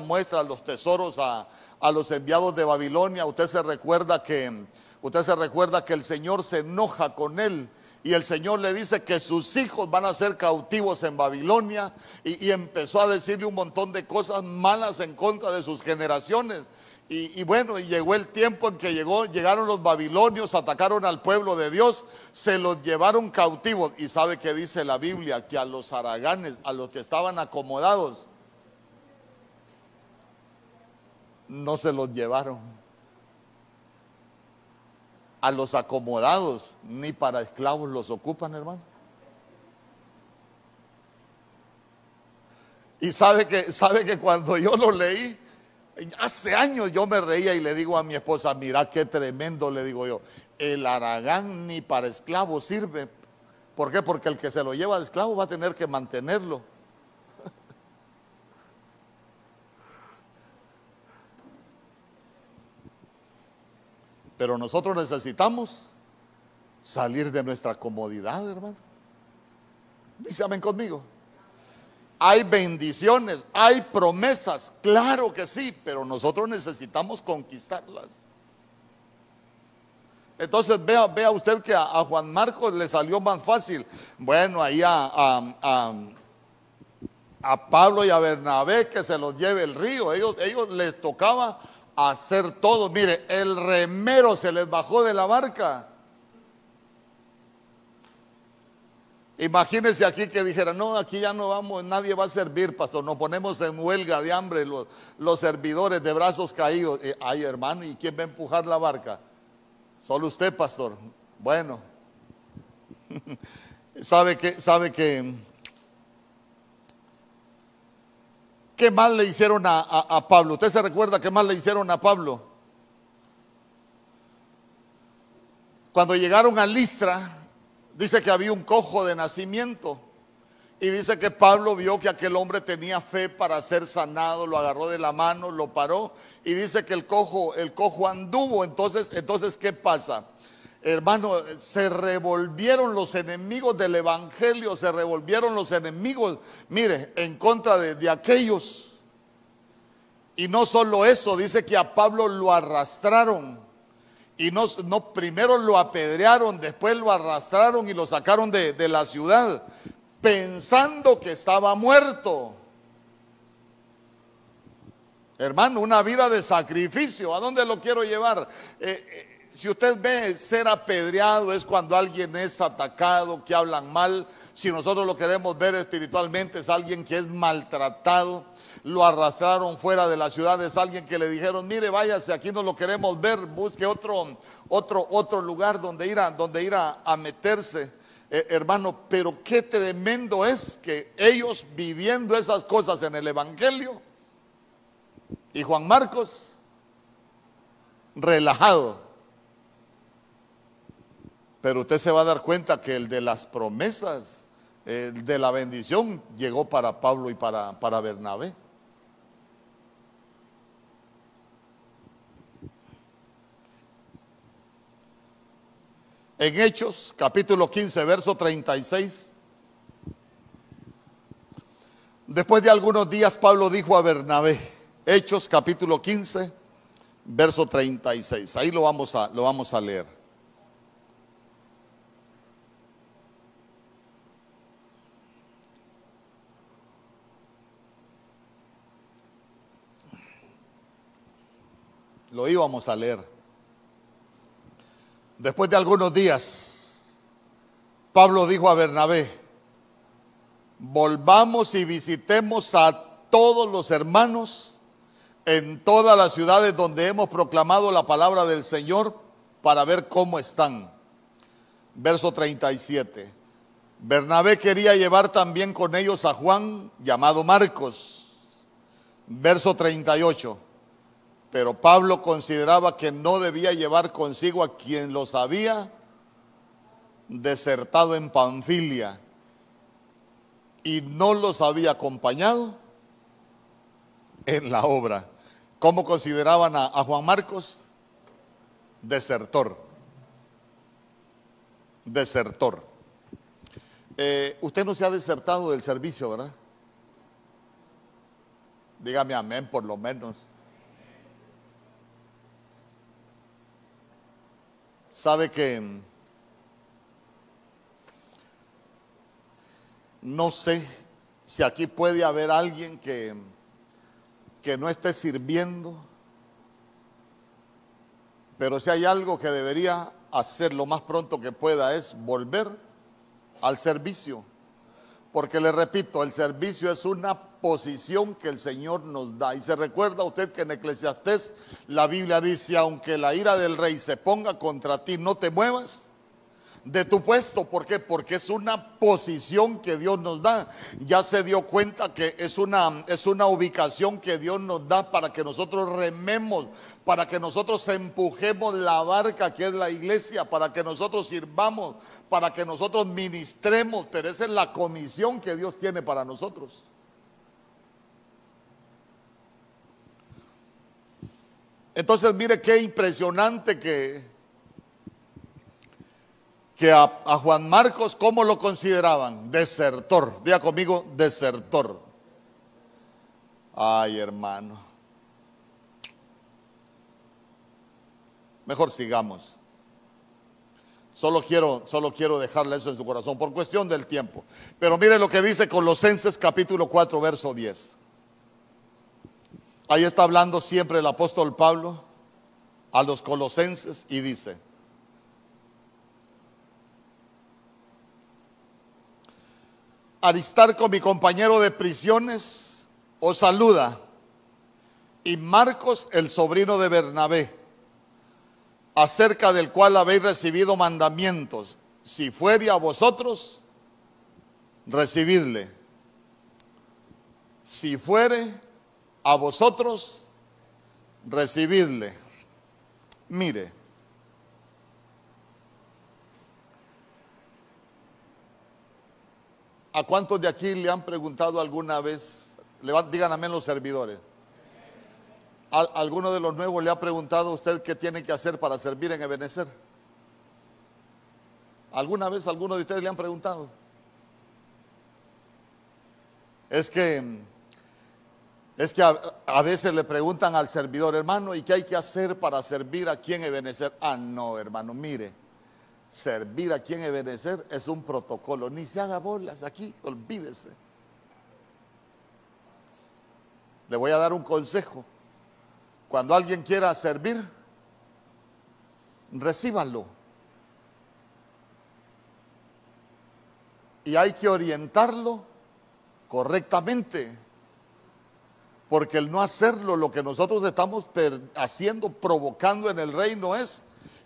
muestra los tesoros a, a los enviados de Babilonia. Usted se recuerda que usted se recuerda que el Señor se enoja con él y el Señor le dice que sus hijos van a ser cautivos en Babilonia y, empezó a decirle un montón de cosas malas en contra de sus generaciones. Y, bueno, y llegó el tiempo en que llegaron los babilonios, atacaron al pueblo de Dios, se los llevaron cautivos. Y sabe que dice la Biblia que a los haraganes, a los que estaban acomodados, no se los llevaron a los acomodados, ni para esclavos los ocupan, hermano. Y sabe que, sabe que cuando yo lo leí, hace años yo me reía y le digo a mi esposa, mira qué tremendo, le digo yo, el aragán ni para esclavos sirve. ¿Por qué? Porque el que se lo lleva de esclavo va a tener que mantenerlo. Pero nosotros necesitamos salir de nuestra comodidad, hermano. Dice amén conmigo. Hay bendiciones, hay promesas, claro que sí, pero nosotros necesitamos conquistarlas. Entonces vea, vea usted que a, Juan Marcos le salió más fácil. Bueno, ahí a, a, Pablo y a Bernabé que se los lleve el río. Ellos, ellos les tocaba hacer todo. Mire, el remero se les bajó de la barca. Imagínense aquí que dijera, no, aquí ya no vamos, nadie va a servir, pastor. Nos ponemos en huelga de hambre los, servidores de brazos caídos. Ay, hermano, ¿y quién va a empujar la barca? Solo usted, pastor. Bueno, sabe que, sabe que ¿Qué mal le hicieron a, Pablo? ¿Usted se recuerda qué mal le hicieron a Pablo? Cuando llegaron a Listra, dice que había un cojo de nacimiento Y dice que Pablo vio que aquel hombre tenía fe para ser sanado, lo agarró de la mano, lo paró y dice que el cojo, el cojo anduvo. Entonces, entonces ¿qué pasa? Hermano, se revolvieron los enemigos del evangelio, se revolvieron los enemigos, mire, en contra de, aquellos. Y no solo eso, dice que a Pablo lo arrastraron y no, no, primero lo apedrearon, después lo arrastraron y lo sacaron de, de, la ciudad, pensando que estaba muerto. Hermano, una vida de sacrificio, ¿a dónde lo quiero llevar? Eh, eh, si usted ve ser apedreado es cuando alguien es atacado, que hablan mal. Si nosotros lo queremos ver espiritualmente es alguien que es maltratado lo arrastraron fuera de la ciudad, es alguien que le dijeron, mire, váyase, aquí no lo queremos ver, busque otro, otro, otro lugar donde ir a, donde ir a, meterse. Eh, hermano, pero qué tremendo es que ellos viviendo esas cosas en el Evangelio y Juan Marcos relajado. Pero usted se va a dar cuenta que el de las promesas, el de la bendición, llegó para Pablo y para, para Bernabé. en Hechos capítulo 15, verso 36. Después de algunos días Pablo dijo a Bernabé, Hechos capítulo 15, verso 36. Ahí lo vamos a, lo vamos a leer. Lo íbamos a leer. Después de algunos días, Pablo dijo a Bernabé, volvamos y visitemos a todos los hermanos en todas las ciudades donde hemos proclamado la palabra del Señor para ver cómo están. Verso 37. Bernabé quería llevar también con ellos a Juan, llamado Marcos. Verso 38. Pero Pablo consideraba que no debía llevar consigo a quien los había desertado en Panfilia y no los había acompañado en la obra. ¿Cómo consideraban a, Juan Marcos? Desertor. Desertor. Eh, usted no se ha desertado del servicio, ¿verdad? Dígame amén por lo menos. Sabe que no sé si aquí puede haber alguien que, que no esté sirviendo, pero si hay algo que debería hacer lo más pronto que pueda es volver al servicio. Porque le repito, el servicio es una posición que el Señor nos da. Y se recuerda usted que en Eclesiastés la Biblia dice, aunque la ira del rey se ponga contra ti, no te muevas de tu puesto. Porque es una posición que Dios nos da. Ya se dio cuenta que es una, es una ubicación que Dios nos da para que nosotros rememos, para que nosotros empujemos la barca que es la iglesia, para que nosotros sirvamos, para que nosotros ministremos. Pero esa es la comisión que Dios tiene para nosotros. Entonces mire qué impresionante que que a, Juan Marcos, ¿cómo lo consideraban? Desertor. Diga conmigo, desertor. Ay, hermano. Mejor sigamos. Solo quiero, solo quiero dejarle eso en su corazón por cuestión del tiempo. Pero mire lo que dice Colosenses capítulo 4, verso 10. Ahí está hablando siempre el apóstol Pablo a los colosenses y dice, Aristarco, mi compañero de prisiones, os saluda. Y Marcos, el sobrino de Bernabé, acerca del cual habéis recibido mandamientos. Si fuere a vosotros, recibidle. Si fuere a vosotros, recibidle. Mire, ¿A cuántos de aquí le han preguntado alguna vez? Digan amén los servidores. ¿Alguno de los nuevos le ha preguntado a usted qué tiene que hacer para servir en Ebenezer? ¿Alguna vez alguno de ustedes le han preguntado? Es que es que a, veces le preguntan al servidor, hermano, ¿y qué hay que hacer para servir aquí en Ebenezer? Ah, no, hermano, mire, servir aquí en Ebenezer es un protocolo, ni se haga bolas aquí, olvídese. Le voy a dar un consejo. Cuando alguien quiera servir, recíbanlo. Y hay que orientarlo correctamente. Porque el no hacerlo, lo que nosotros estamos haciendo, provocando en el reino es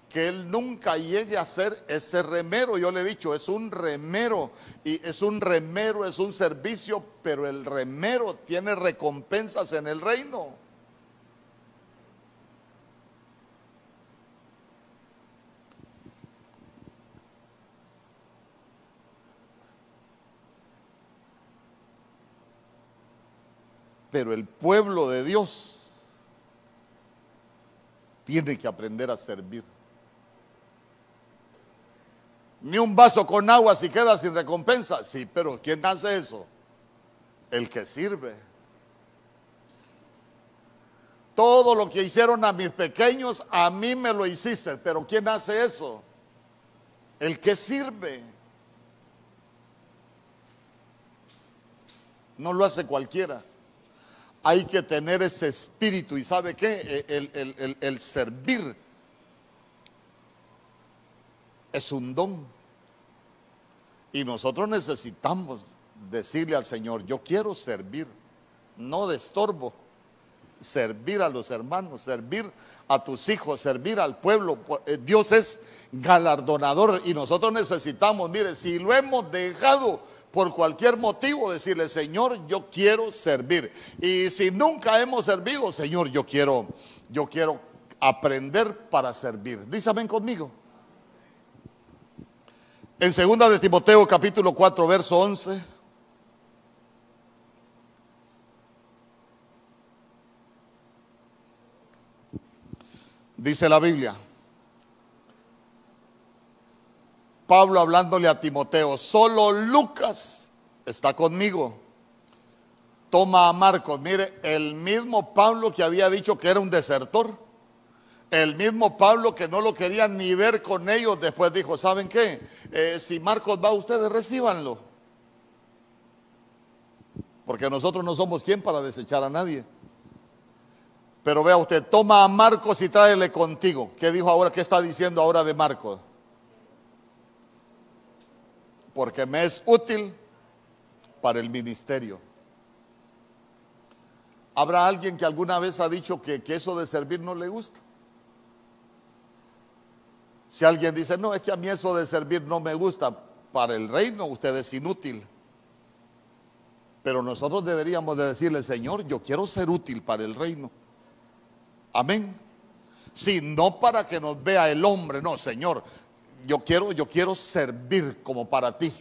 que él nunca llegue a ser ese remero. Yo le he dicho, es un remero y es un remero, es un servicio, pero el remero tiene recompensas en el reino. Pero el pueblo de Dios tiene que aprender a servir. Ni un vaso con agua si queda sin recompensa. Sí, pero ¿quién hace eso? El que sirve. Todo lo que hicieron a mis pequeños, a mí me lo hiciste. Pero ¿quién hace eso? El que sirve. No lo hace cualquiera hay que tener ese espíritu. ¿Y sabe qué? El, el, servir es un don. Y nosotros necesitamos decirle al Señor, yo quiero servir, no de estorbo, servir a los hermanos, servir a tus hijos, servir al pueblo. Eh, Dios es galardonador y nosotros necesitamos, mire, si lo hemos dejado por cualquier motivo, decirle, Señor, yo quiero servir. Y si nunca hemos servido, Señor, yo quiero, yo quiero aprender para servir. Dísame conmigo. En segunda de Timoteo capítulo 4, verso 11. Dice la Biblia. Pablo hablándole a Timoteo, solo Lucas está conmigo. Toma a Marcos, mire, el mismo Pablo que había dicho que era un desertor, el mismo Pablo que no lo quería ni ver con ellos, después dijo, ¿saben qué? Eh, si Marcos va, ustedes recíbanlo. Porque nosotros no somos quien para desechar a nadie. Pero vea usted, toma a Marcos y tráele contigo. ¿Qué dijo ahora? ¿Qué está diciendo ahora de Marcos? Porque me es útil para el ministerio. ¿Habrá alguien que alguna vez ha dicho que, eso de servir no le gusta? Si alguien dice, no, es que a mí eso de servir no me gusta, para el reino usted es inútil. Pero nosotros deberíamos de decirle, Señor, yo quiero ser útil para el reino. Amén. Si no para que nos vea el hombre, no, Señor, yo quiero, yo quiero servir como para ti.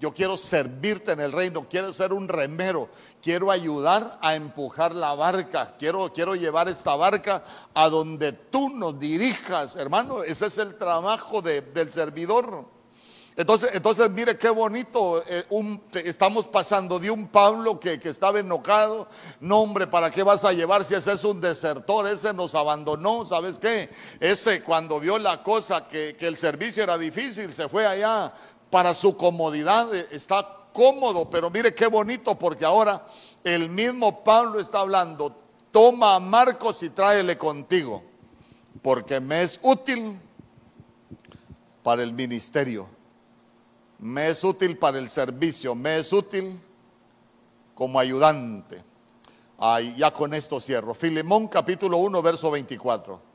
Yo quiero servirte en el reino, quiero ser un remero, quiero ayudar a empujar la barca, quiero, quiero llevar esta barca a donde tú nos dirijas, hermano. Ese es el trabajo del servidor. Entonces, entonces mire qué bonito, eh, estamos pasando de un Pablo que, estaba enojado, no hombre, ¿para qué vas a llevar si ese es un desertor? Ese nos abandonó, ¿sabes qué? Ese cuando vio la cosa, que, que el servicio era difícil, se fue allá para su comodidad, eh, está cómodo, pero mire qué bonito porque ahora el mismo Pablo está hablando, toma a Marcos y tráele contigo, porque me es útil para el ministerio me es útil para el servicio, me es útil como ayudante. Ay, ya con esto cierro. Filemón capítulo 1, verso 24.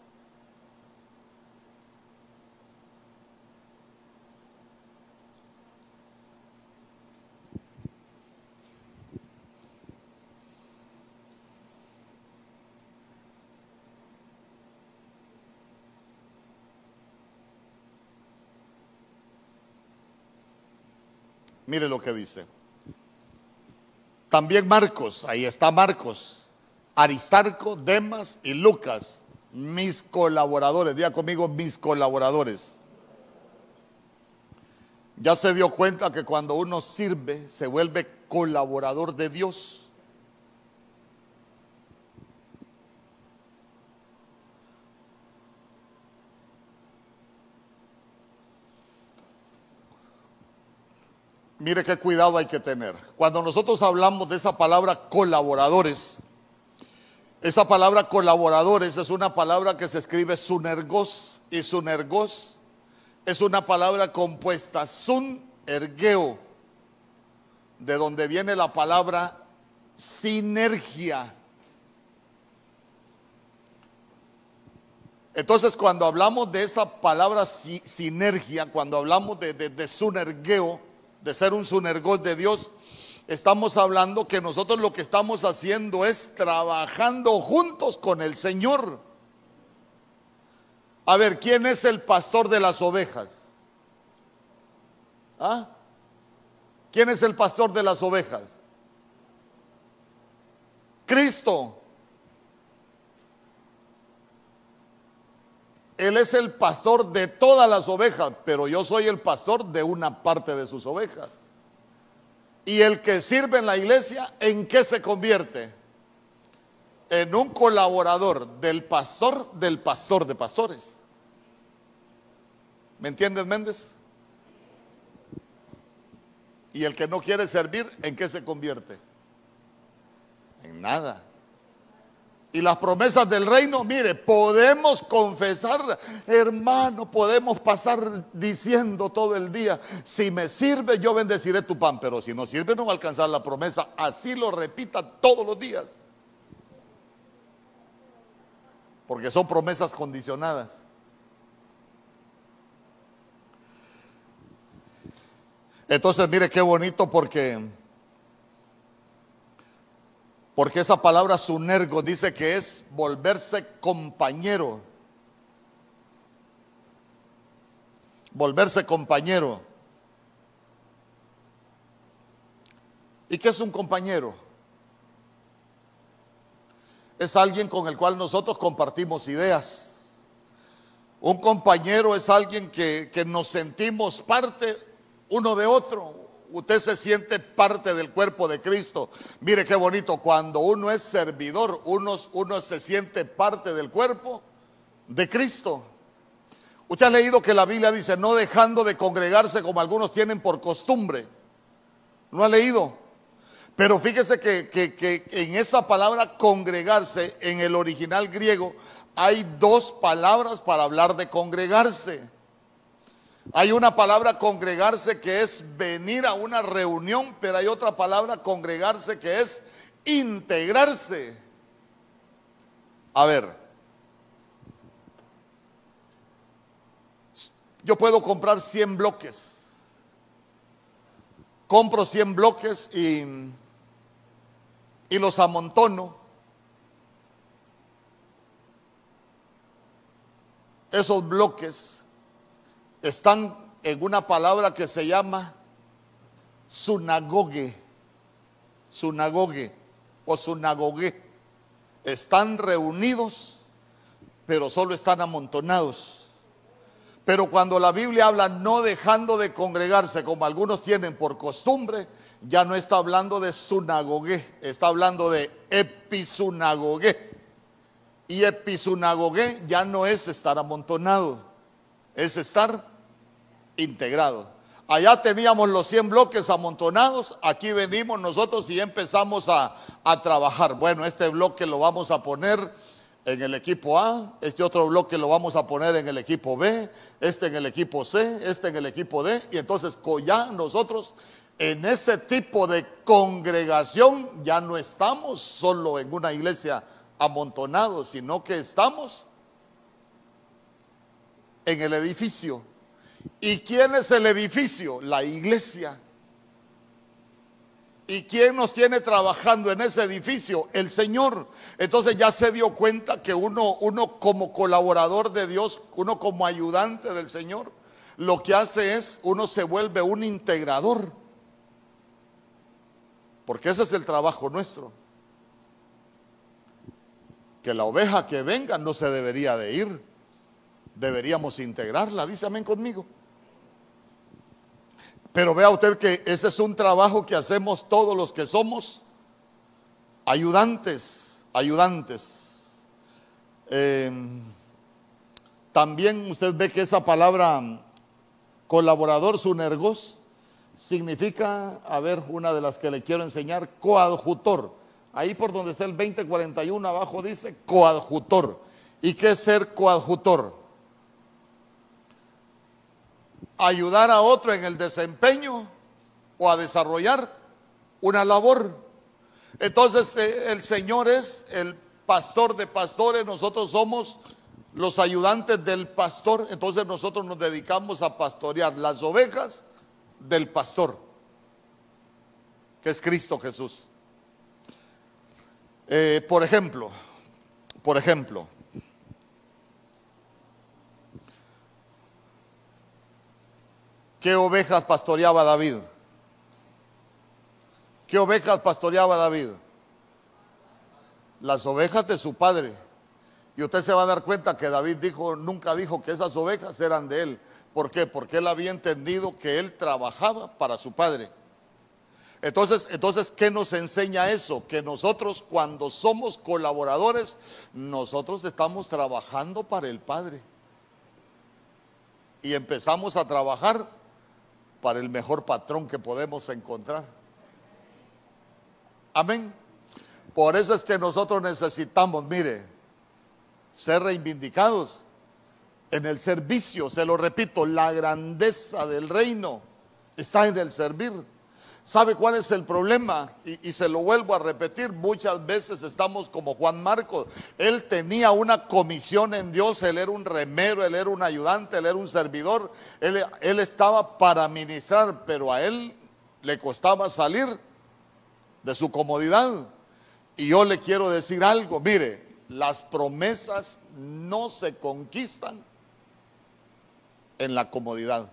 Mire lo que dice. También Marcos, ahí está Marcos, Aristarco, Demas y Lucas, mis colaboradores. Diga conmigo, mis colaboradores. Ya se dio cuenta que cuando uno sirve, se vuelve colaborador de Dios. Mire qué cuidado hay que tener. Cuando nosotros hablamos de esa palabra colaboradores, esa palabra colaboradores es una palabra que se escribe sunergos y sunergos es una palabra compuesta sun ergeo, de donde viene la palabra sinergia. Entonces, cuando hablamos de esa palabra sinergia, cuando hablamos de, de, de sunergeo, de ser un sunergos de Dios, estamos hablando que nosotros lo que estamos haciendo es trabajando juntos con el Señor. A ver, ¿quién es el pastor de las ovejas? ¿Ah? ¿Quién es el pastor de las ovejas? Cristo. Él es el pastor de todas las ovejas, pero yo soy el pastor de una parte de sus ovejas. Y el que sirve en la iglesia, ¿en qué se convierte? En un colaborador del pastor del pastor de pastores. ¿Me entiendes, Méndez? Y el que no quiere servir, ¿en qué se convierte? En nada. Y las promesas del reino, mire, podemos confesar, hermano, podemos pasar diciendo todo el día, si me sirve, yo bendeciré tu pan, pero si no sirve, no va a alcanzar la promesa. Así lo repita todos los días. Porque son promesas condicionadas. Entonces, mire qué bonito porque porque esa palabra sunergo dice que es volverse compañero. Volverse compañero. ¿Y qué es un compañero? Es alguien con el cual nosotros compartimos ideas. Un compañero es alguien que, que nos sentimos parte uno de otro usted se siente parte del cuerpo de Cristo. Mire qué bonito, cuando uno es servidor, uno, se siente parte del cuerpo de Cristo. Usted ha leído que la Biblia dice, no dejando de congregarse como algunos tienen por costumbre. ¿No ha leído? Pero fíjese que en esa palabra congregarse, en el original griego, hay dos palabras para hablar de congregarse. Hay una palabra congregarse que es venir a una reunión, pero hay otra palabra congregarse que es integrarse. A ver, yo puedo comprar 100 bloques. Compro 100 bloques y, y los amontono. Esos bloques están en una palabra que se llama sunagoge, sunagoge o sunagogue. Están reunidos, pero solo están amontonados. Pero cuando la Biblia habla no dejando de congregarse como algunos tienen por costumbre, ya no está hablando de sunagogue, está hablando de episunagogue. Y episunagogue ya no es estar amontonado, es estar integrado. Allá teníamos los 100 bloques amontonados, aquí venimos nosotros y empezamos a, a, trabajar. Bueno, este bloque lo vamos a poner en el equipo A, este otro bloque lo vamos a poner en el equipo B, este en el equipo C, este en el equipo D, y entonces ya nosotros en ese tipo de congregación ya no estamos solo en una iglesia amontonados, sino que estamos en el edificio ¿Y quién es el edificio? La iglesia. ¿Y quién nos tiene trabajando en ese edificio? El Señor. Entonces ya se dio cuenta que uno, uno como colaborador de Dios, uno como ayudante del Señor, lo que hace es, uno se vuelve un integrador. Porque ese es el trabajo nuestro. Que la oveja que venga no se debería de ir. Deberíamos integrarla. Dice amén conmigo. Pero vea usted que ese es un trabajo que hacemos todos los que somos ayudantes, ayudantes. Eh, también usted ve que esa palabra colaborador, sunergos, significa, a ver, una de las que le quiero enseñar, coadjutor. Ahí por donde está el 2041 abajo dice coadjutor. ¿Y qué es ser coadjutor? Ayudar a otro en el desempeño o a desarrollar una labor. Entonces eh, el Señor es el pastor de pastores, nosotros somos los ayudantes del pastor, entonces nosotros nos dedicamos a pastorear las ovejas del pastor, que es Cristo Jesús. Eh, por ejemplo, por ejemplo, ¿qué ovejas pastoreaba David? ¿Qué ovejas pastoreaba David? Las ovejas de su padre. Y usted se va a dar cuenta que David dijo, nunca dijo que esas ovejas eran de él. ¿Por qué? Porque él había entendido que él trabajaba para su padre. Entonces, entonces, ¿qué nos enseña eso? Que nosotros cuando somos colaboradores, nosotros estamos trabajando para el Padre. Y empezamos a trabajar para el mejor patrón que podemos encontrar. Amén. Por eso es que nosotros necesitamos, mire, ser reivindicados en el servicio. Se lo repito, la grandeza del reino está en el servir. ¿Sabe cuál es el problema? Y, se lo vuelvo a repetir, muchas veces estamos como Juan Marcos. Él tenía una comisión en Dios, él era un remero, él era un ayudante, él era un servidor, él, él estaba para ministrar, pero a él le costaba salir de su comodidad. Y yo le quiero decir algo, mire, las promesas no se conquistan en la comodidad.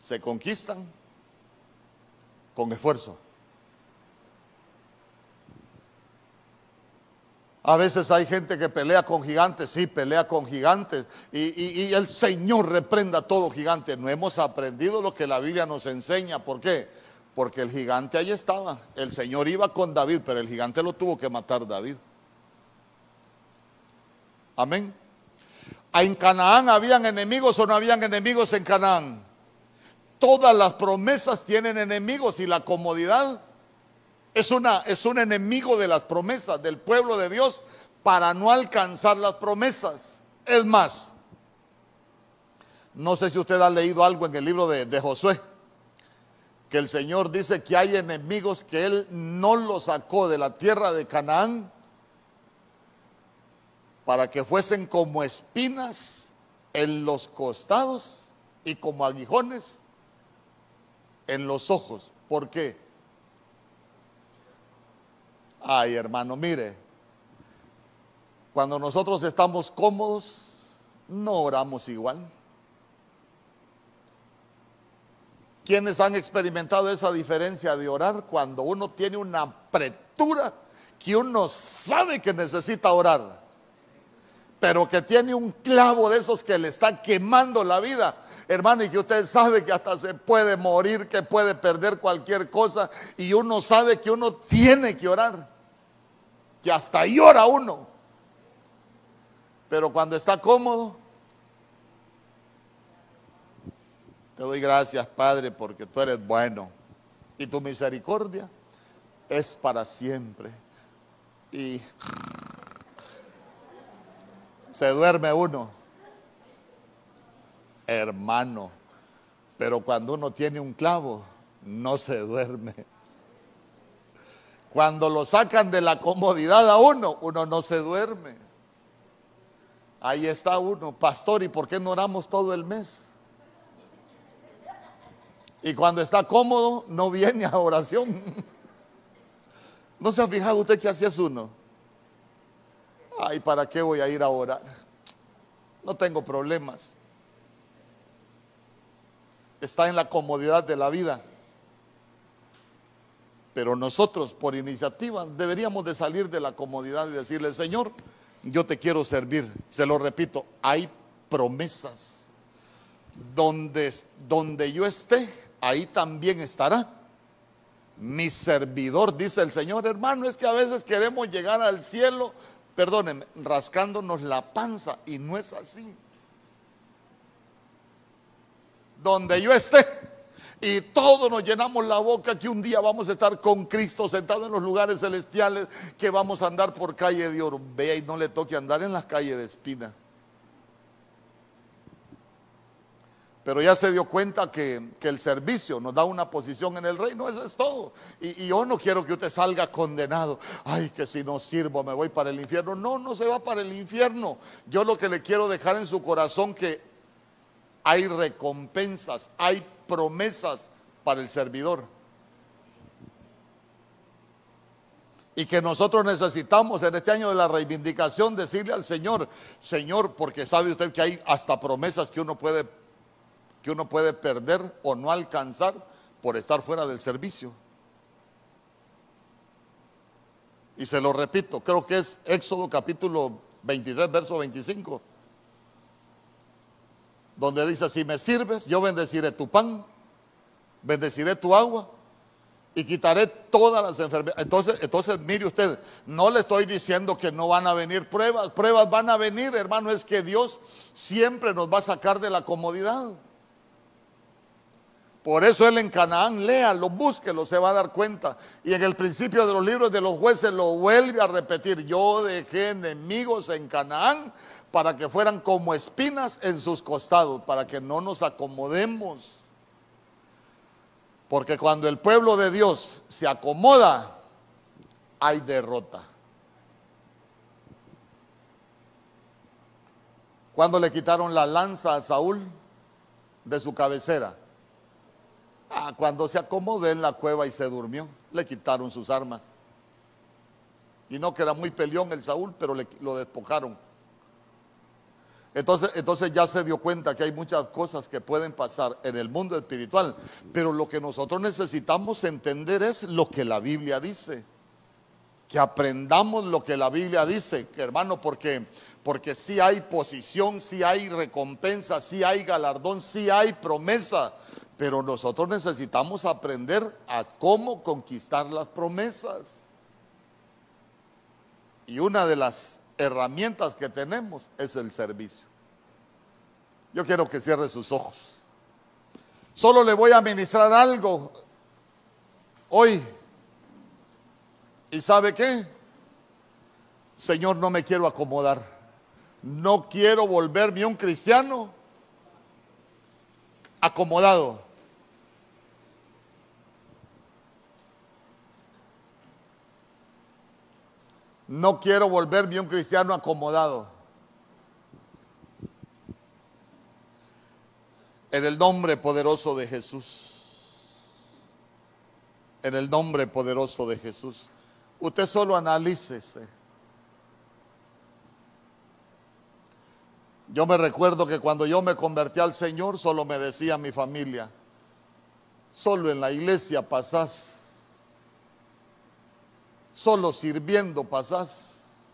Se conquistan con esfuerzo. A veces hay gente que pelea con gigantes, sí, pelea con gigantes. Y, el Señor reprenda a todo gigante. No hemos aprendido lo que la Biblia nos enseña. ¿Por qué? Porque el gigante ahí estaba. El Señor iba con David, pero el gigante lo tuvo que matar David. Amén. ¿En Canaán habían enemigos o no habían enemigos en Canaán? Todas las promesas tienen enemigos y la comodidad es, una, es un enemigo de las promesas del pueblo de Dios para no alcanzar las promesas. Es más, no sé si usted ha leído algo en el libro de, de Josué, que el Señor dice que hay enemigos que Él no los sacó de la tierra de Canaán para que fuesen como espinas en los costados y como aguijones en los ojos. ¿Por qué? Ay, hermano, mire, cuando nosotros estamos cómodos, no oramos igual. ¿Quiénes han experimentado esa diferencia de orar cuando uno tiene una apretura que uno sabe que necesita orar? Pero que tiene un clavo de esos que le está quemando la vida, hermano, y que usted sabe que hasta se puede morir, que puede perder cualquier cosa, y uno sabe que uno tiene que orar, que hasta llora uno. Pero cuando está cómodo, te doy gracias, Padre, porque tú eres bueno y tu misericordia es para siempre. Y se duerme uno. Hermano, pero cuando uno tiene un clavo, no se duerme. Cuando lo sacan de la comodidad a uno, uno no se duerme. Ahí está uno, pastor, ¿y por qué no oramos todo el mes? Y cuando está cómodo, no viene a oración. ¿No se ha fijado usted qué hacía uno? Ay, ¿para qué voy a ir a orar? No tengo problemas. Está en la comodidad de la vida. Pero nosotros por iniciativa deberíamos de salir de la comodidad y decirle, Señor, yo te quiero servir. Se lo repito, hay promesas. Donde, donde yo esté, ahí también estará mi servidor, dice el Señor. Hermano, es que a veces queremos llegar al cielo, perdónenme, rascándonos la panza y no es así. Donde yo esté, y todos nos llenamos la boca que un día vamos a estar con Cristo sentado en los lugares celestiales, que vamos a andar por calle de oro. Vea y no le toque andar en las calles de espinas. Pero ya se dio cuenta que, el servicio nos da una posición en el reino, eso es todo. Y, y, yo no quiero que usted salga condenado. Ay, que si no sirvo me voy para el infierno. No, no se va para el infierno. Yo lo que le quiero dejar en su corazón que hay recompensas, hay promesas para el servidor. Y que nosotros necesitamos en este año de la reivindicación decirle al Señor, Señor, porque sabe usted que hay hasta promesas que uno puede que uno puede perder o no alcanzar por estar fuera del servicio. Y se lo repito, creo que es Éxodo capítulo 23, verso 25 donde dice, si me sirves, yo bendeciré tu pan, bendeciré tu agua y quitaré todas las enfermedades. Entonces, entonces, mire usted, no le estoy diciendo que no van a venir pruebas, pruebas van a venir, hermano, es que Dios siempre nos va a sacar de la comodidad. Por eso él en Canaán, léalo, búsquelo, se va a dar cuenta. Y en el principio de los libros de los jueces lo vuelve a repetir. Yo dejé enemigos en Canaán para que fueran como espinas en sus costados, para que no nos acomodemos. Porque cuando el pueblo de Dios se acomoda, hay derrota. Cuando le quitaron la lanza a Saúl de su cabecera, ah, cuando se acomodó en la cueva y se durmió, le quitaron sus armas. Y no que era muy peleón el Saúl, pero le, lo despojaron. Entonces, entonces ya se dio cuenta que hay muchas cosas que pueden pasar en el mundo espiritual, pero lo que nosotros necesitamos entender es lo que la Biblia dice. Que aprendamos lo que la Biblia dice, hermano, porque porque sí hay posición, sí hay recompensa, sí hay galardón, sí hay promesa, pero nosotros necesitamos aprender a cómo conquistar las promesas. Y una de las herramientas que tenemos es el servicio. Yo quiero que cierre sus ojos. Solo le voy a ministrar algo hoy. ¿Y sabe qué? Señor, no me quiero acomodar. No quiero volverme un cristiano acomodado. No quiero volverme un cristiano acomodado. En el nombre poderoso de Jesús. En el nombre poderoso de Jesús. Usted solo analícese. Yo me recuerdo que cuando yo me convertí al Señor, solo me decía mi familia, solo en la iglesia pasás solo sirviendo pasás.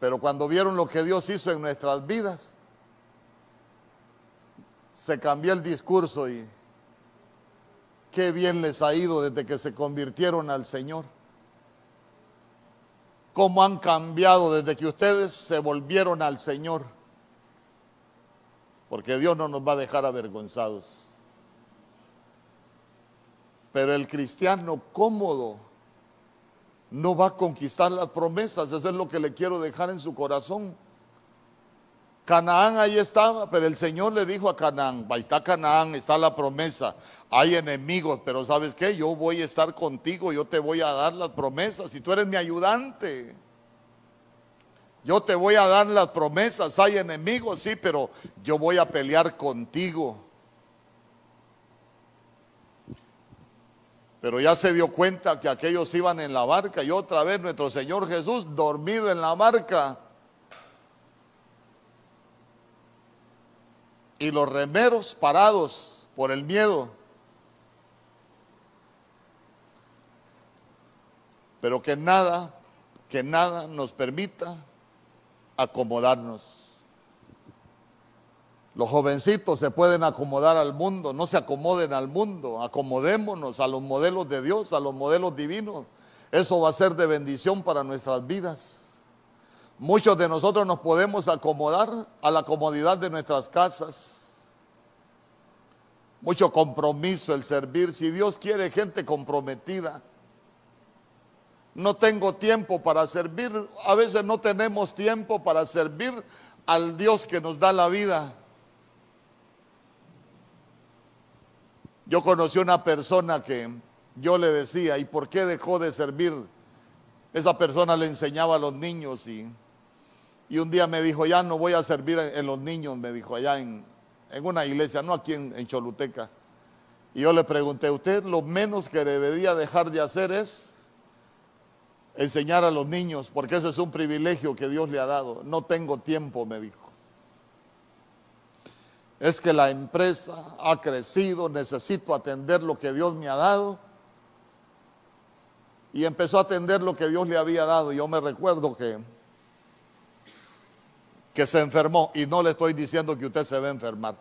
Pero cuando vieron lo que Dios hizo en nuestras vidas, se cambió el discurso y qué bien les ha ido desde que se convirtieron al Señor. Cómo han cambiado desde que ustedes se volvieron al Señor. Porque Dios no nos va a dejar avergonzados. Pero el cristiano cómodo no va a conquistar las promesas. Eso es lo que le quiero dejar en su corazón. Canaán ahí estaba, pero el Señor le dijo a Canaán, ahí está Canaán, está la promesa, hay enemigos, pero ¿sabes qué? Yo voy a estar contigo, yo te voy a dar las promesas y tú eres mi ayudante. Yo te voy a dar las promesas, hay enemigos, sí, pero yo voy a pelear contigo. Pero ya se dio cuenta que aquellos iban en la barca y otra vez nuestro Señor Jesús dormido en la barca. Y los remeros parados por el miedo. Pero que nada, que nada nos permita acomodarnos. Los jovencitos se pueden acomodar al mundo, no se acomoden al mundo, acomodémonos a los modelos de Dios, a los modelos divinos. Eso va a ser de bendición para nuestras vidas. Muchos de nosotros nos podemos acomodar a la comodidad de nuestras casas. Mucho compromiso el servir. Si Dios quiere gente comprometida. No tengo tiempo para servir. A veces no tenemos tiempo para servir al Dios que nos da la vida. Yo conocí una persona que yo le decía, ¿y por qué dejó de servir? Esa persona le enseñaba a los niños y, y un día me dijo, ya no voy a servir en los niños, me dijo, allá en, una iglesia, no aquí en, en Choluteca. Y yo le pregunté, ¿usted lo menos que debería dejar de hacer es enseñar a los niños? Porque ese es un privilegio que Dios le ha dado. No tengo tiempo, me dijo es que la empresa ha crecido, necesito atender lo que Dios me ha dado. Y empezó a atender lo que Dios le había dado. Yo me recuerdo que, que se enfermó y no le estoy diciendo que usted se va a enfermar.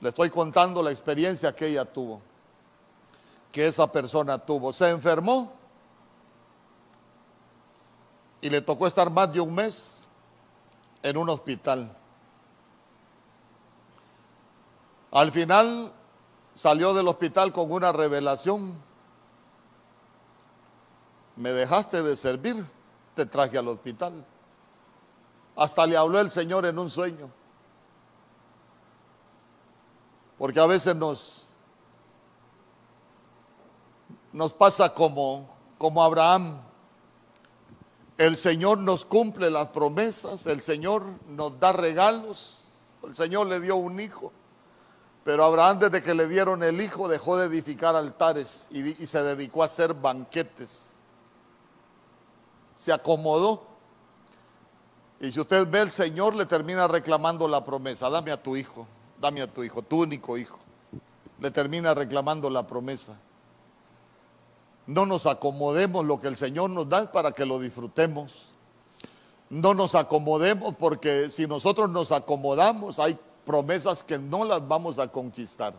Le estoy contando la experiencia que ella tuvo, que esa persona tuvo. Se enfermó y le tocó estar más de un mes en un hospital. Al final salió del hospital con una revelación. Me dejaste de servir, te traje al hospital. Hasta le habló el Señor en un sueño. Porque a veces nos, nos pasa como, como Abraham. El Señor nos cumple las promesas, el Señor nos da regalos, el Señor le dio un hijo. Pero Abraham desde que le dieron el hijo dejó de edificar altares y, se dedicó a hacer banquetes. Se acomodó. Y si usted ve, el Señor le termina reclamando la promesa. Dame a tu hijo, dame a tu hijo, tu único hijo. Le termina reclamando la promesa. No nos acomodemos lo que el Señor nos da para que lo disfrutemos. No nos acomodemos porque si nosotros nos acomodamos hay promesas que no las vamos a conquistar.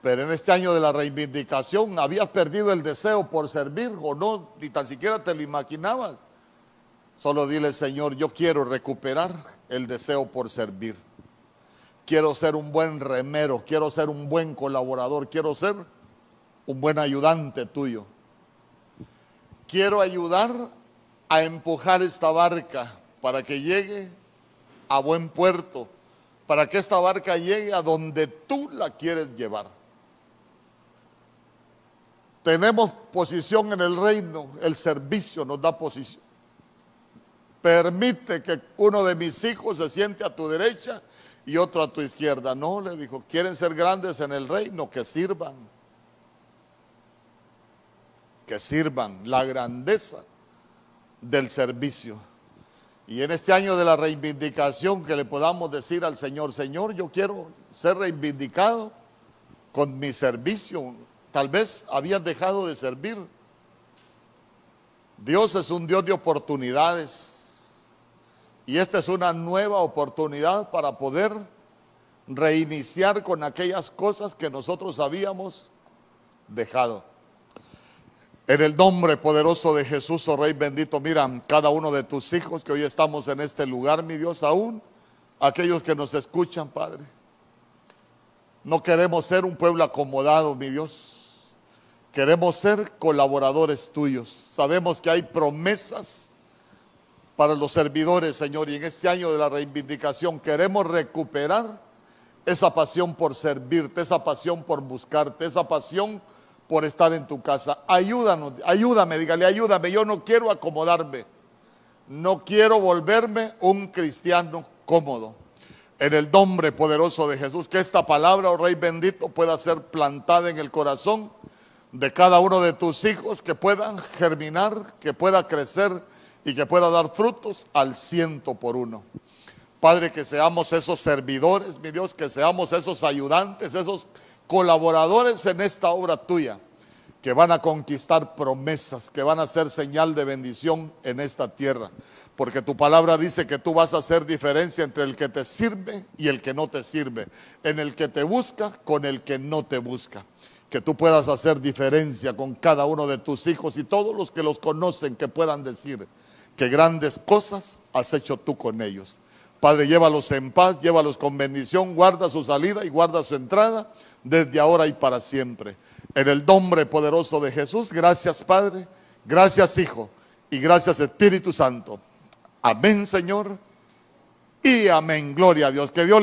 Pero en este año de la reivindicación, ¿habías perdido el deseo por servir o no? Ni tan siquiera te lo imaginabas. Solo dile, Señor, yo quiero recuperar el deseo por servir. Quiero ser un buen remero, quiero ser un buen colaborador, quiero ser un buen ayudante tuyo. Quiero ayudar a empujar esta barca para que llegue a buen puerto, para que esta barca llegue a donde tú la quieres llevar. Tenemos posición en el reino, el servicio nos da posición. Permite que uno de mis hijos se siente a tu derecha y otro a tu izquierda. No, le dijo, quieren ser grandes en el reino, que sirvan. Que sirvan la grandeza del servicio. Y en este año de la reivindicación que le podamos decir al Señor, Señor, yo quiero ser reivindicado con mi servicio. Tal vez habías dejado de servir. Dios es un Dios de oportunidades. Y esta es una nueva oportunidad para poder reiniciar con aquellas cosas que nosotros habíamos dejado. En el nombre poderoso de Jesús, oh Rey bendito, mira cada uno de tus hijos que hoy estamos en este lugar, mi Dios, aún aquellos que nos escuchan, Padre. No queremos ser un pueblo acomodado, mi Dios. Queremos ser colaboradores tuyos. Sabemos que hay promesas para los servidores, Señor, y en este año de la reivindicación queremos recuperar esa pasión por servirte, esa pasión por buscarte, esa pasión por estar en tu casa. Ayúdanos, ayúdame, dígale, ayúdame. Yo no quiero acomodarme. No quiero volverme un cristiano cómodo. En el nombre poderoso de Jesús, que esta palabra, oh Rey bendito, pueda ser plantada en el corazón de cada uno de tus hijos, que puedan germinar, que pueda crecer y que pueda dar frutos al ciento por uno. Padre, que seamos esos servidores, mi Dios, que seamos esos ayudantes, esos colaboradores en esta obra tuya, que van a conquistar promesas, que van a ser señal de bendición en esta tierra. Porque tu palabra dice que tú vas a hacer diferencia entre el que te sirve y el que no te sirve, en el que te busca con el que no te busca. Que tú puedas hacer diferencia con cada uno de tus hijos y todos los que los conocen que puedan decir que grandes cosas has hecho tú con ellos. Padre, llévalos en paz, llévalos con bendición, guarda su salida y guarda su entrada desde ahora y para siempre. En el nombre poderoso de Jesús, gracias Padre, gracias Hijo y gracias Espíritu Santo. Amén Señor y amén. Gloria a Dios. Que Dios